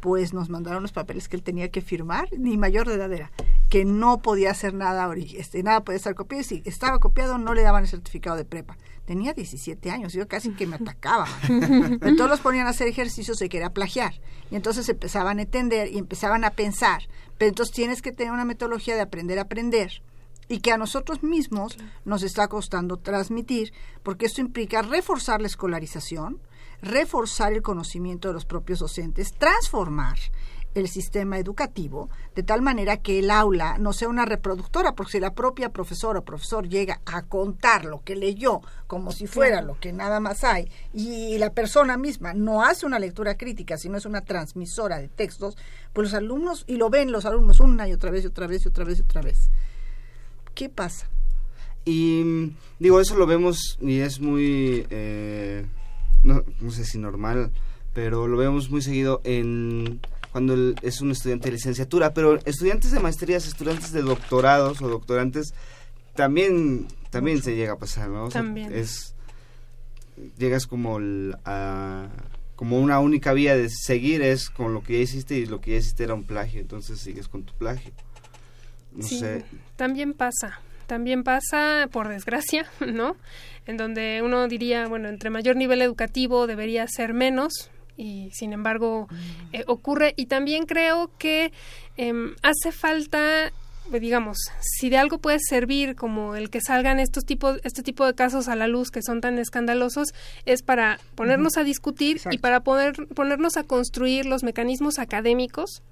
S11: pues nos mandaron los papeles que él tenía que firmar, ni mayor de edad era, que no podía hacer nada, este, nada podía estar copiado, si estaba copiado no le daban el certificado de prepa. Tenía 17 años, yo casi que me atacaba. Entonces los ponían a hacer ejercicios de que era plagiar. Y entonces empezaban a entender y empezaban a pensar. Pero entonces tienes que tener una metodología de aprender a aprender y que a nosotros mismos nos está costando transmitir, porque esto implica reforzar la escolarización, reforzar el conocimiento de los propios docentes, transformar el sistema educativo de tal manera que el aula no sea una reproductora, porque si la propia profesora o profesor llega a contar lo que leyó como si fuera lo que nada más hay y la persona misma no hace una lectura crítica, sino es una transmisora de textos, pues los alumnos, y lo ven los alumnos una y otra vez y otra vez y otra vez y otra vez. ¿Qué pasa?
S9: Y digo, eso lo vemos y es muy... Eh no, no sé si normal, pero lo vemos muy seguido en cuando es un estudiante de licenciatura, pero estudiantes de maestrías, estudiantes de doctorados o doctorantes, también también se llega a pasar, ¿no?
S10: también.
S9: es llegas como a, como una única vía de seguir es con lo que ya hiciste y lo que ya hiciste era un plagio, entonces sigues con tu plagio. No
S10: sí,
S9: sé.
S10: También pasa también pasa, por desgracia, ¿no? En donde uno diría, bueno, entre mayor nivel educativo debería ser menos, y sin embargo eh, ocurre. Y también creo que em, hace falta digamos, si de algo puede servir como el que salgan estos tipos, este tipo de casos a la luz que son tan escandalosos, es para ponernos a discutir y para poder, ponernos a construir los mecanismos académicos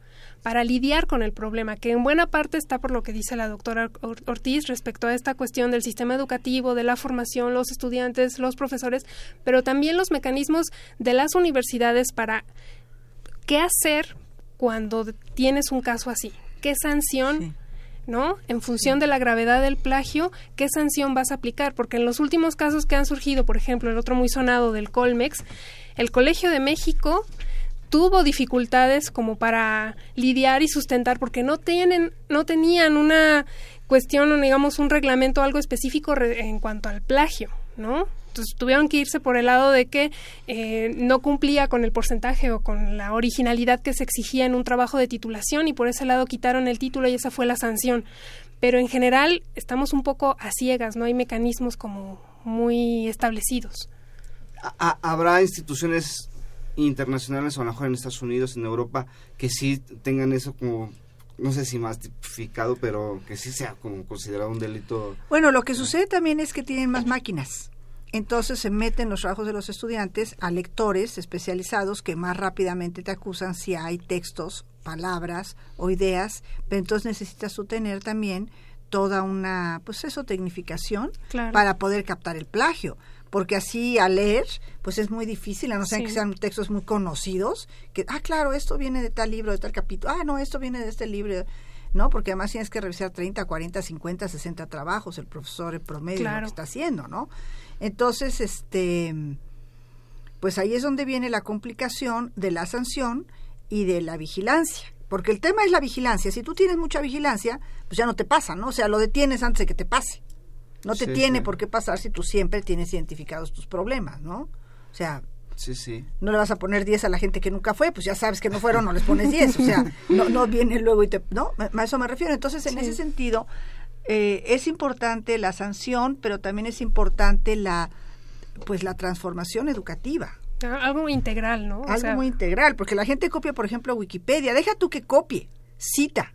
S10: para lidiar con el problema, que en buena parte está por lo que dice la doctora Ortiz respecto a esta cuestión del sistema educativo, de la formación, los estudiantes, los profesores, pero también los mecanismos de las universidades para qué hacer cuando tienes un caso así, qué sanción. ¿No? En función de la gravedad del plagio, ¿qué sanción vas a aplicar? Porque en los últimos casos que han surgido, por ejemplo, el otro muy sonado del Colmex, el Colegio de México tuvo dificultades como para lidiar y sustentar porque no tienen no tenían una cuestión digamos un reglamento algo específico en cuanto al plagio no entonces tuvieron que irse por el lado de que eh, no cumplía con el porcentaje o con la originalidad que se exigía en un trabajo de titulación y por ese lado quitaron el título y esa fue la sanción pero en general estamos un poco a ciegas no hay mecanismos como muy establecidos
S9: habrá instituciones internacionales o a lo mejor en Estados Unidos, en Europa, que sí tengan eso como no sé si más tipificado, pero que sí sea como considerado un delito.
S11: Bueno, lo que sucede también es que tienen más máquinas. Entonces se meten los trabajos de los estudiantes a lectores especializados que más rápidamente te acusan si hay textos, palabras o ideas, pero entonces necesitas tú tener también toda una, pues eso, tecnificación para poder captar el plagio. Porque así al leer, pues es muy difícil, a no ser que sean textos muy conocidos, que, ah, claro, esto viene de tal libro, de tal capítulo, ah, no, esto viene de este libro, ¿no? Porque además tienes que revisar 30, 40, 50, 60 trabajos, el profesor el promedio lo que está haciendo, ¿no? Entonces, este, pues ahí es donde viene la complicación de la sanción y de la vigilancia. Porque el tema es la vigilancia. Si tú tienes mucha vigilancia, pues ya no te pasa, ¿no? O sea, lo detienes antes de que te pase. No te tiene por qué pasar si tú siempre tienes identificados tus problemas, ¿no? O sea,
S9: Sí, sí.
S11: No le vas a poner 10 a la gente que nunca fue, pues ya sabes que no fueron, no les pones 10. O sea, no, no viene luego y te... No, a eso me refiero. Entonces, en ese sentido, eh, es importante la sanción, pero también es importante la, pues la transformación educativa.
S10: Ah, algo integral, ¿no?
S11: algo muy integral, porque la gente copia, por ejemplo, Wikipedia. Deja tú que copie, cita.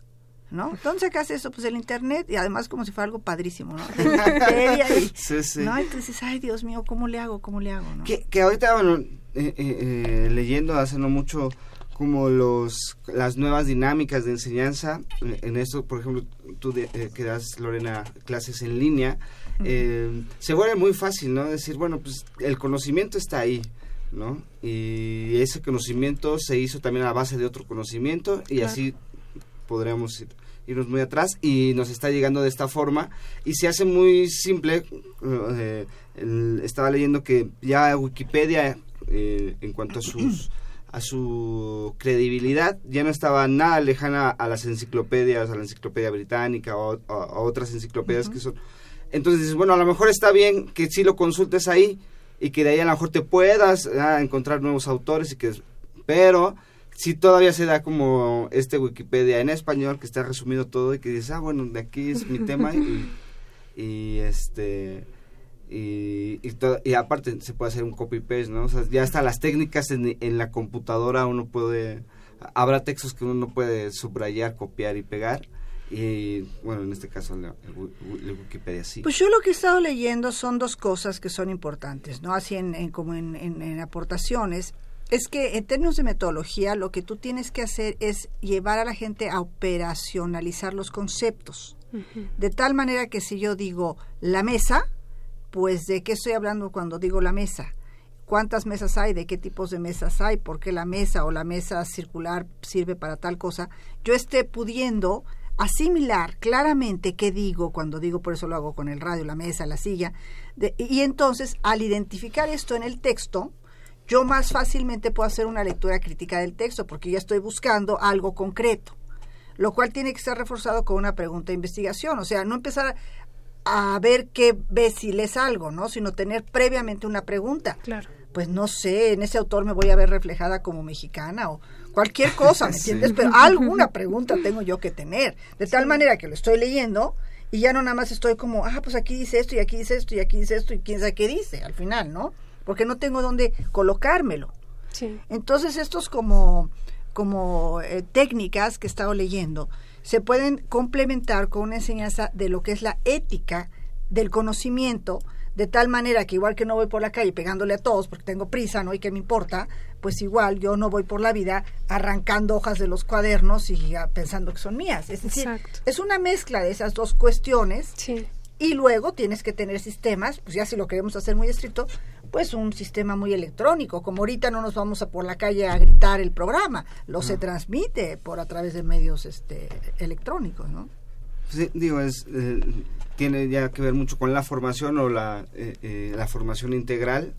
S11: ¿no? Entonces sacas eso? Pues el internet y además como si fuera algo padrísimo, ¿no? y, sí, sí. ¿no? Entonces, ay, Dios mío, ¿cómo le hago? ¿Cómo le hago? ¿no?
S9: Que, que ahorita, bueno, eh, eh, leyendo hace no mucho como los las nuevas dinámicas de enseñanza. En esto por ejemplo tú eh, que das Lorena clases en línea eh, se vuelve muy fácil no decir bueno pues el conocimiento está ahí no y ese conocimiento se hizo también a base de otro conocimiento y así podríamos irnos muy atrás y nos está llegando de esta forma. Y se hace muy simple eh, estaba leyendo que ya Wikipedia en cuanto a sus a su credibilidad, ya no estaba nada lejana a las enciclopedias, a la enciclopedia británica o a, otras enciclopedias que son... Entonces dices, bueno, a lo mejor está bien que sí lo consultes ahí y que de ahí a lo mejor te puedas ah, encontrar nuevos autores y que... Pero si todavía se da como este Wikipedia en español que está resumido todo y que dices, ah, bueno, de aquí es mi tema y, y este y, y, aparte se puede hacer un copy paste, ¿no? O sea, ya hasta las técnicas en, en, la computadora uno puede, habrá textos que uno no puede subrayar, copiar y pegar. Y bueno, en este caso la, Wikipedia sí.
S11: Pues yo lo que he estado leyendo son dos cosas que son importantes, ¿no? Así en, como en, en, aportaciones. Es que en términos de metodología lo que tú tienes que hacer es llevar a la gente a operacionalizar los conceptos. De tal manera que si yo digo la mesa, pues de qué estoy hablando cuando digo la mesa. ¿Cuántas mesas hay? ¿De qué tipos de mesas hay? ¿Por qué la mesa o la mesa circular sirve para tal cosa? Yo esté pudiendo asimilar claramente qué digo cuando digo, por eso lo hago con el radio, la mesa, la silla. y entonces, al identificar esto en el texto, yo más fácilmente puedo hacer una lectura crítica del texto porque ya estoy buscando algo concreto lo cual tiene que ser reforzado con una pregunta de investigación, o sea, no empezar a ver qué ves si lees algo, ¿no? Sino tener previamente una pregunta.
S10: Claro.
S11: Pues no sé, en ese autor me voy a ver reflejada como mexicana o cualquier cosa, ¿me entiendes? Pero alguna pregunta tengo yo que tener. De tal manera que lo estoy leyendo y ya no nada más estoy como, ah, pues aquí dice esto y aquí dice esto y aquí dice esto y quién sabe qué dice al final, ¿no? Porque no tengo dónde colocármelo.
S10: Sí.
S11: Entonces, estos como, como eh, técnicas que he estado leyendo, se pueden complementar con una enseñanza de lo que es la ética del conocimiento, de tal manera que igual que no voy por la calle pegándole a todos porque tengo prisa, ¿no? Y que me importa, pues igual yo no voy por la vida arrancando hojas de los cuadernos y pensando que son mías. Es decir, es una mezcla de esas dos cuestiones.
S10: Sí.
S11: Y luego tienes que tener sistemas, pues ya si lo queremos hacer muy estricto, pues un sistema muy electrónico, como ahorita no nos vamos a por la calle a gritar el programa, lo se transmite por a través de medios este electrónicos, ¿no?
S9: Sí, digo, es, eh, tiene ya que ver mucho con la formación o la, eh, eh, la formación integral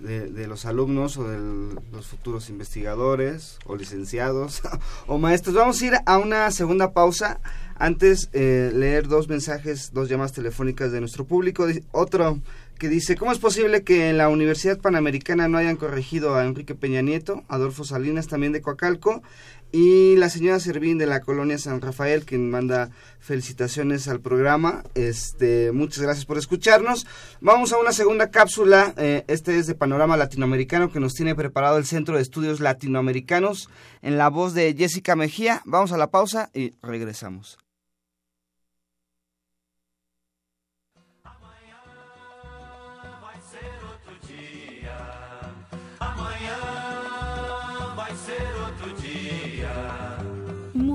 S9: de, de, los alumnos o de los futuros investigadores o licenciados o maestros. Vamos a ir a una segunda pausa. Antes, leer dos mensajes, dos llamadas telefónicas de nuestro público. Otro que dice, ¿cómo es posible que en la Universidad Panamericana no hayan corregido a Enrique Peña Nieto, Adolfo Salinas también de Coacalco, y la señora Servín de la colonia San Rafael, quien manda felicitaciones al programa. Este, muchas gracias por escucharnos. Vamos a una segunda cápsula. Eh, este es de Panorama Latinoamericano que nos tiene preparado el Centro de Estudios Latinoamericanos en la voz de Jessica Mejía. Vamos a la pausa y regresamos.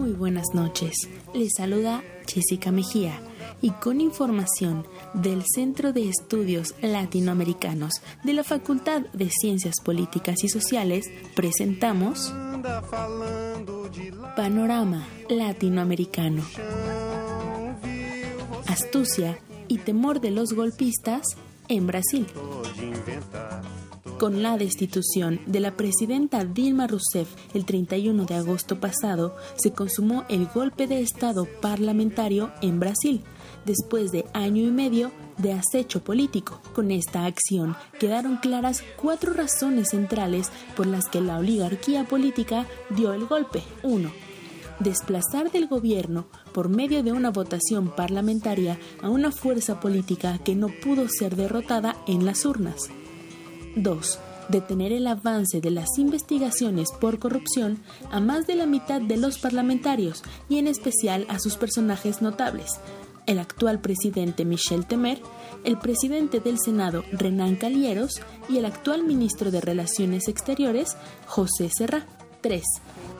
S14: Muy buenas noches. Les saluda Jessica Mejía y con información del Centro de Estudios Latinoamericanos de la Facultad de Ciencias Políticas y Sociales, presentamos Panorama Latinoamericano. Astucia y temor de los golpistas en Brasil. Con la destitución de la presidenta Dilma Rousseff el 31 de agosto pasado, se consumó el golpe de Estado parlamentario en Brasil, después de año y medio de acecho político. Con esta acción quedaron claras cuatro razones centrales por las que la oligarquía política dio el golpe. 1. Desplazar del gobierno por medio de una votación parlamentaria a una fuerza política que no pudo ser derrotada en las urnas. 2. Detener el avance de las investigaciones por corrupción a más de la mitad de los parlamentarios y en especial a sus personajes notables, el actual presidente Michel Temer, el presidente del Senado Renan Calieros y el actual ministro de Relaciones Exteriores José Serra. 3.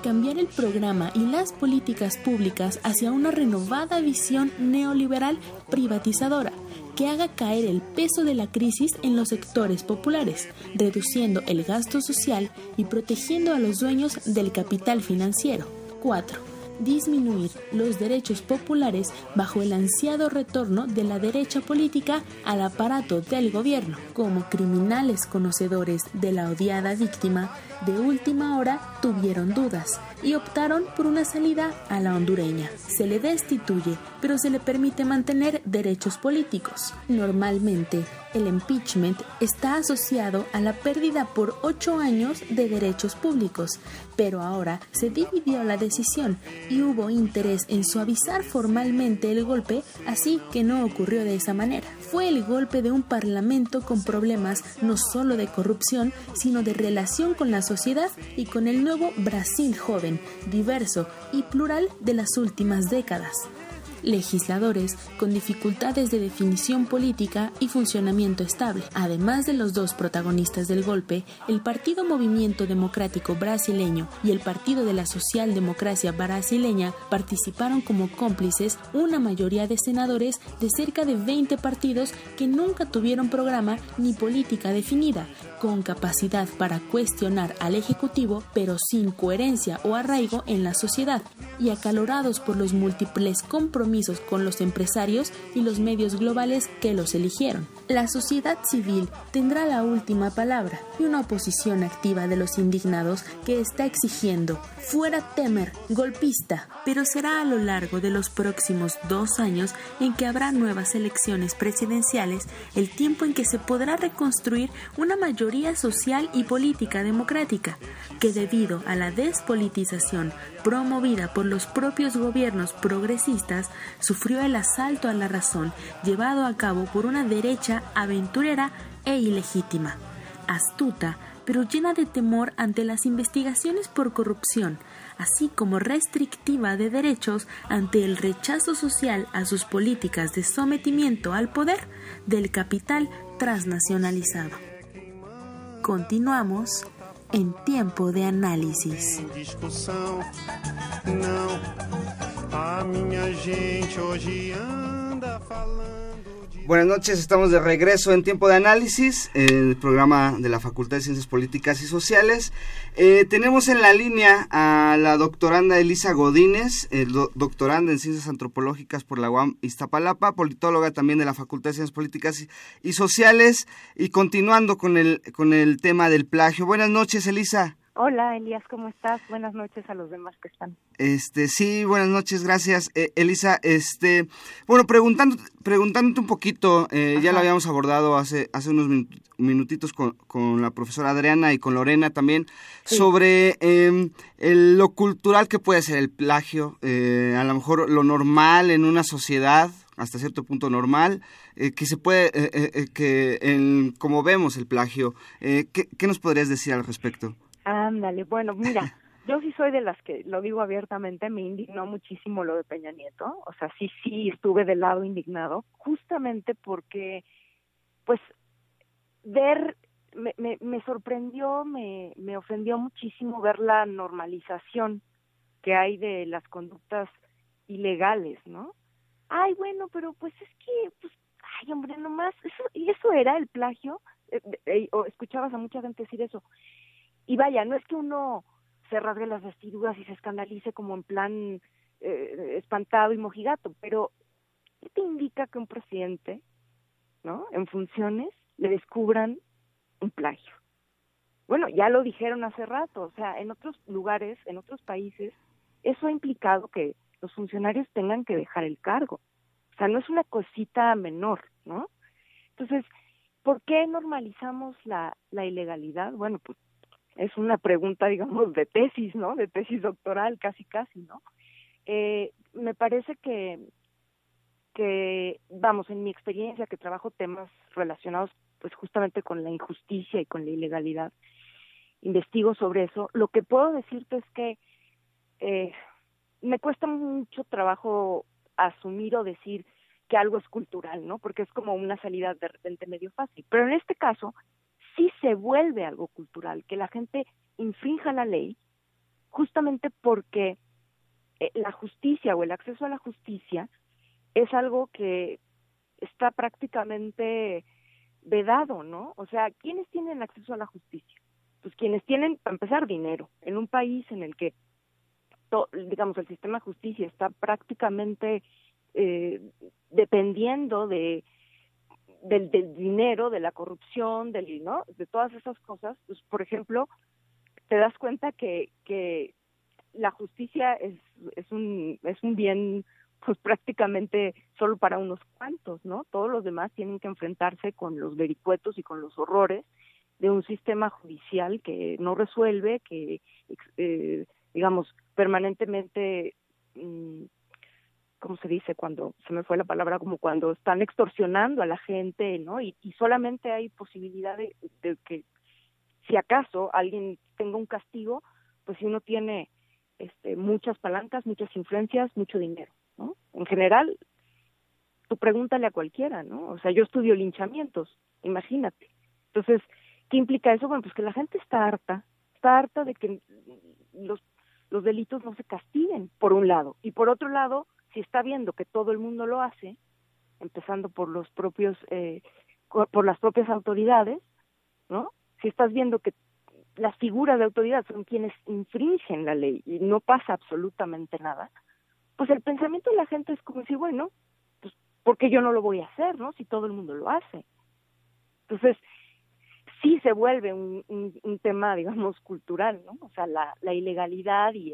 S14: Cambiar el programa y las políticas públicas hacia una renovada visión neoliberal privatizadora que haga caer el peso de la crisis en los sectores populares, reduciendo el gasto social y protegiendo a los dueños del capital financiero. 4 disminuir los derechos populares bajo el ansiado retorno de la derecha política al aparato del gobierno. Como criminales conocedores de la odiada víctima, de última hora tuvieron dudas y optaron por una salida a la hondureña. Se le destituye, pero se le permite mantener derechos políticos. Normalmente, el impeachment está asociado a la pérdida por ocho años de derechos públicos, pero ahora se dividió la decisión y hubo interés en suavizar formalmente el golpe, así que no ocurrió de esa manera. Fue el golpe de un parlamento con problemas no solo de corrupción, sino de relación con la sociedad y con el nuevo Brasil joven, diverso y plural de las últimas décadas legisladores con dificultades de definición política y funcionamiento estable. Además de los dos protagonistas del golpe, el Partido Movimiento Democrático Brasileño y el Partido de la Socialdemocracia Brasileña participaron como cómplices una mayoría de senadores de cerca de 20 partidos que nunca tuvieron programa ni política definida, con capacidad para cuestionar al Ejecutivo, pero sin coherencia o arraigo en la sociedad, y acalorados por los múltiples compromisos con los empresarios y los medios globales que los eligieron. La sociedad civil tendrá la última palabra y una oposición activa de los indignados que está exigiendo. Fuera Temer, golpista, pero será a lo largo de los próximos dos años en que habrá nuevas elecciones presidenciales el tiempo en que se podrá reconstruir una mayoría social y política democrática, que debido a la despolitización promovida por los propios gobiernos progresistas, sufrió el asalto a la razón llevado a cabo por una derecha aventurera e ilegítima, astuta, pero llena de temor ante las investigaciones por corrupción, así como restrictiva de derechos ante el rechazo social a sus políticas de sometimiento al poder del capital transnacionalizado. Continuamos en tiempo de análisis.
S9: Buenas noches, estamos de regreso en tiempo de análisis, el programa de la Facultad de Ciencias Políticas y Sociales. Eh, tenemos en la línea a la doctoranda Elisa Godínez, doctoranda en Ciencias Antropológicas por la UAM Iztapalapa, politóloga también de la Facultad de Ciencias Políticas y, Sociales, y continuando con el, con el tema del plagio. Buenas noches, Elisa.
S15: Hola, Elías, ¿cómo estás? Buenas noches a los demás que están.
S9: Este, sí, buenas noches, gracias, eh, Elisa. Este, bueno, preguntando, preguntándote un poquito, eh, ya lo habíamos abordado hace, hace unos minutitos con, con, la profesora Adriana y con Lorena también, sobre eh, lo cultural que puede ser el plagio, eh, a lo mejor lo normal en una sociedad, hasta cierto punto normal, que se puede, que en, como vemos el plagio, ¿qué, ¿qué nos podrías decir al respecto?
S15: Ándale, bueno, mira, yo sí soy de las que, lo digo abiertamente, me indignó muchísimo lo de Peña Nieto, o sea, sí, sí estuve del lado indignado, justamente porque, pues, ver me, me, me sorprendió, me, me ofendió muchísimo ver la normalización que hay de las conductas ilegales, ¿no? Ay, bueno, pero pues es que, pues, ay, hombre, nomás, eso, y eso era el plagio, eh, eh, o escuchabas a mucha gente decir eso. Y vaya, no es que uno se rasgue las vestiduras y se escandalice como en plan eh, espantado y mojigato, pero ¿qué te indica que un presidente, ¿no? En funciones le descubran un plagio. Bueno, ya lo dijeron hace rato, o sea, en otros lugares, en otros países, eso ha implicado que los funcionarios tengan que dejar el cargo. O sea, no es una cosita menor, ¿no? Entonces, ¿por qué normalizamos la, la ilegalidad? Bueno, pues es una pregunta, digamos, de tesis, ¿no? De tesis doctoral, casi, casi, ¿no? Eh, me parece que, que, vamos, en mi experiencia que trabajo temas relacionados pues justamente con la injusticia y con la ilegalidad, investigo sobre eso. Lo que puedo decirte es que eh, me cuesta mucho trabajo asumir o decir que algo es cultural, ¿no? Porque es como una salida de repente medio fácil. Pero en este caso, sí se vuelve algo cultural, que la gente infrinja la ley justamente porque eh, la justicia o el acceso a la justicia es algo que está prácticamente vedado, ¿no? O sea, ¿quiénes tienen acceso a la justicia? Pues quienes tienen, para empezar, dinero. En un país en el que, digamos, el sistema de justicia está prácticamente eh, dependiendo de del, del, dinero, de la corrupción, del, ¿no? De todas esas cosas, pues, por ejemplo, te das cuenta que, que la justicia es, es un, es un bien pues prácticamente solo para unos cuantos, ¿no? Todos los demás tienen que enfrentarse con los vericuetos y con los horrores de un sistema judicial que no resuelve, que, eh, digamos, permanentemente, mm, ¿cómo se dice? Cuando se me fue la palabra, como cuando están extorsionando a la gente, ¿no? Y, solamente hay posibilidad de, que, si acaso alguien tenga un castigo, pues si uno tiene este, muchas palancas, muchas influencias, mucho dinero. ¿no? En general, tú pregúntale a cualquiera, ¿no? O sea, yo estudio linchamientos, imagínate. Entonces, ¿qué implica eso? Bueno, pues que la gente está harta, está harta de que los delitos no se castiguen, por un lado. Y por otro lado, si está viendo que todo el mundo lo hace, empezando por los propios, eh, por las propias autoridades, ¿no? Si estás viendo que las figuras de autoridad son quienes infringen la ley y no pasa absolutamente nada, pues el pensamiento de la gente es como decir, bueno, pues ¿por qué yo no lo voy a hacer, no? Si todo el mundo lo hace. Entonces, sí se vuelve un, un, tema, digamos, cultural, ¿no? O sea, la, la ilegalidad y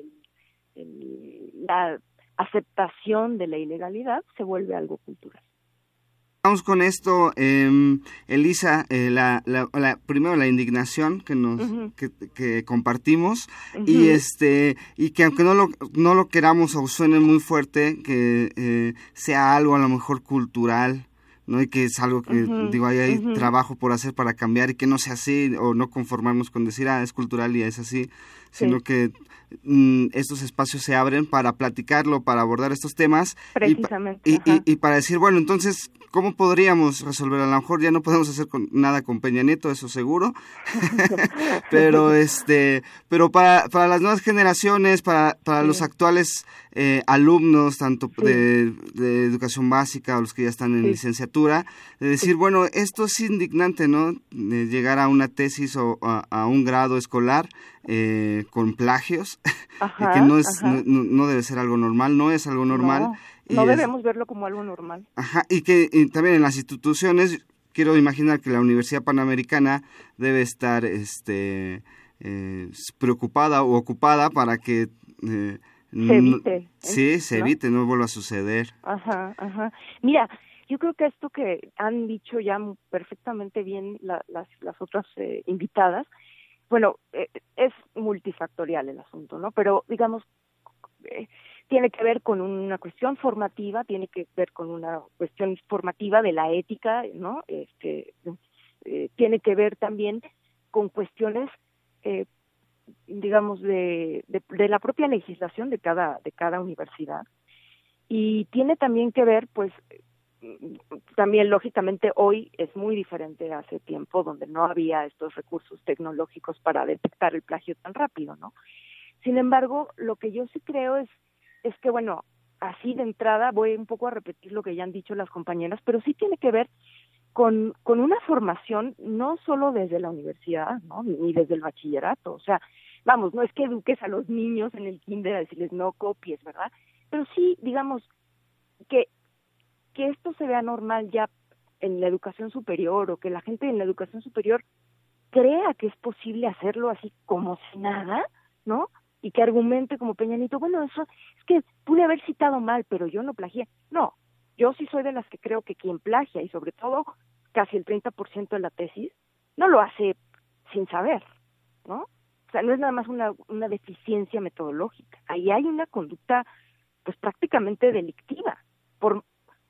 S15: el, la aceptación de la ilegalidad se vuelve algo cultural.
S9: Vamos con esto, eh, Elisa, eh, la, la, primero la indignación que nos que, compartimos y este y que aunque no lo, no lo queramos o suene muy fuerte, que eh, sea algo a lo mejor cultural, ¿no? Y que es algo que, digo, ahí hay trabajo por hacer para cambiar y que no sea así o no conformarnos con decir, ah, es cultural y es así, sino que mm, estos espacios se abren para platicarlo, para abordar estos temas.
S15: Precisamente.
S9: Y, y, para decir, bueno, entonces, ¿cómo podríamos resolver? A lo mejor ya no podemos hacer nada con Peña Nieto, eso seguro. pero este, pero para, para las nuevas generaciones, para, para los actuales eh, alumnos, tanto de, de, educación básica o los que ya están en licenciatura, de decir, bueno, esto es indignante, ¿no? De llegar a una tesis o a, un grado escolar eh, con plagios, que no, es, no, debe ser algo normal, no es algo normal.
S15: No, debemos verlo como algo normal.
S9: Ajá, y que también en las instituciones, quiero imaginar que la Universidad Panamericana debe estar este, eh, preocupada o ocupada para que...
S15: Eh, se evite.
S9: Sí, se evite, no vuelva a suceder.
S15: Ajá, ajá. Mira, yo creo que esto que han dicho ya perfectamente bien las, las otras eh, invitadas, bueno, eh, es multifactorial el asunto, ¿no? Pero digamos, eh, tiene que ver con una cuestión formativa, tiene que ver con una cuestión formativa de la ética, ¿no? Este, tiene que ver también con cuestiones digamos, de, de, la propia legislación de cada, de cada universidad. Y tiene también que ver, pues, también lógicamente hoy es muy diferente hace tiempo donde no había estos recursos tecnológicos para detectar el plagio tan rápido, ¿no? Sin embargo, lo que yo sí creo es es que bueno, así de entrada voy un poco a repetir lo que ya han dicho las compañeras, pero sí tiene que ver con, con una formación no solo desde la universidad, ¿no? ni desde el bachillerato, o sea, vamos, no es que eduques a los niños en el kinder a decirles no copies, ¿verdad? Pero sí, digamos, que, que esto se vea normal ya en la educación superior o que la gente en la educación superior crea que es posible hacerlo así como si nada, ¿no? Y que argumente como Peñanito, bueno, eso es que pude haber citado mal, pero yo no plagié. No, yo sí soy de las que creo que quien plagia, y sobre todo casi el 30% de la tesis, no lo hace sin saber, ¿no? O sea, no es nada más una, una deficiencia metodológica. Ahí hay una conducta, pues prácticamente delictiva, por,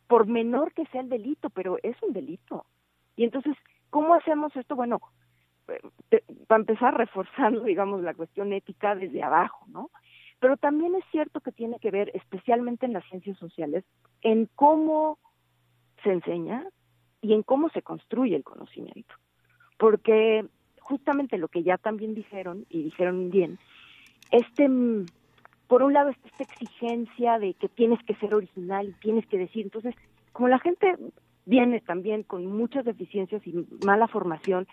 S15: por menor que sea el delito, pero es un delito. Y entonces, ¿cómo hacemos esto? Bueno, eh, para empezar reforzando, digamos, la cuestión ética desde abajo, ¿no? Pero también es cierto que tiene que ver, especialmente en las ciencias sociales, en cómo se enseña y en cómo se construye el conocimiento. Porque justamente lo que ya también dijeron, y dijeron bien, este, por un lado, esta exigencia de que tienes que ser original y tienes que decir, entonces, como la gente viene también con muchas deficiencias y mala formación,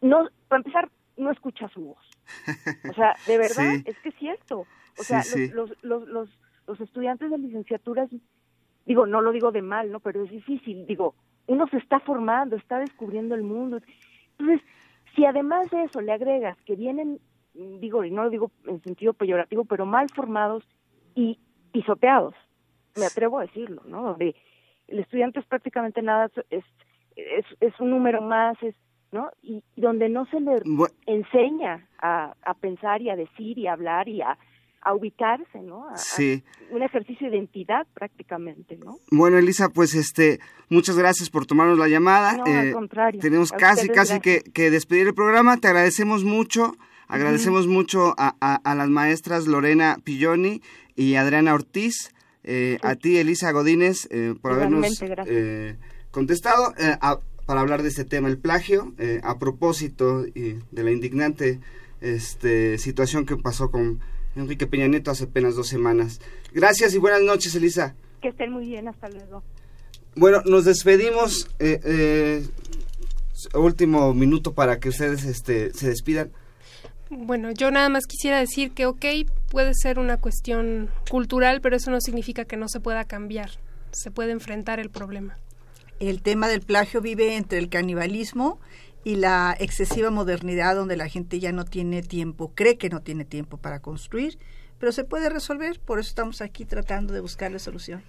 S15: no, para empezar, no escucha su voz. O sea, de verdad, es que es cierto. O sea, Los, los, los, los, estudiantes de licenciaturas, digo, no lo digo de mal, ¿no? Pero es difícil, digo, uno se está formando, está descubriendo el mundo. Entonces, si además de eso le agregas que vienen, digo, y no lo digo en sentido peyorativo, pero mal formados y pisoteados, me atrevo a decirlo, ¿no? Donde el estudiante es prácticamente nada, es, es, es un número más, es, ¿no? Y, donde no se le enseña a, a, pensar y a decir y a hablar y a, a ubicarse, ¿no?
S9: sí.
S15: un ejercicio de identidad prácticamente, ¿no?
S9: Bueno, Elisa, pues este, muchas gracias por tomarnos la llamada.
S15: No, al eh, contrario.
S9: Tenemos casi, casi que, que, despedir el programa. Te agradecemos mucho. Agradecemos mucho a, a, las maestras Lorena Pilloni y Adriana Ortiz. Eh, A ti, Elisa Godínez, eh, por habernos eh, contestado para hablar de este tema, el plagio, a propósito de la indignante este, situación que pasó con Enrique Peña Neto hace apenas dos semanas. Gracias y buenas noches, Elisa.
S15: Que estén muy bien, hasta luego.
S9: Bueno, nos despedimos. Eh, eh, último minuto para que ustedes este, se despidan.
S10: Bueno, yo nada más quisiera decir que, ok, puede ser una cuestión cultural, pero eso no significa que no se pueda cambiar. Se puede enfrentar el problema.
S11: El tema del plagio vive entre el canibalismo y la excesiva modernidad donde la gente ya no tiene tiempo, cree que no tiene tiempo para construir, pero se puede resolver, por eso estamos aquí tratando de buscarle solución.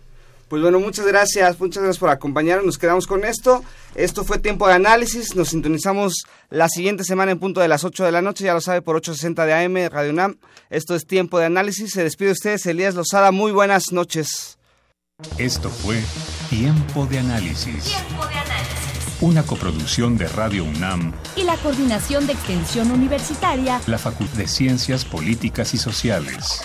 S9: Pues bueno, muchas gracias, muchas gracias por acompañarnos, nos quedamos con esto. Esto fue Tiempo de Análisis, nos sintonizamos la siguiente semana en punto de las 8 de la noche, ya lo sabe, por 8.60 de AM, Radio UNAM. Esto es Tiempo de Análisis, se despide ustedes, Elías Lozada, muy buenas noches.
S4: Esto fue Tiempo de Análisis. Tiempo de Análisis una coproducción de Radio UNAM
S5: y la Coordinación de Extensión Universitaria,
S4: la Facultad de Ciencias Políticas y Sociales.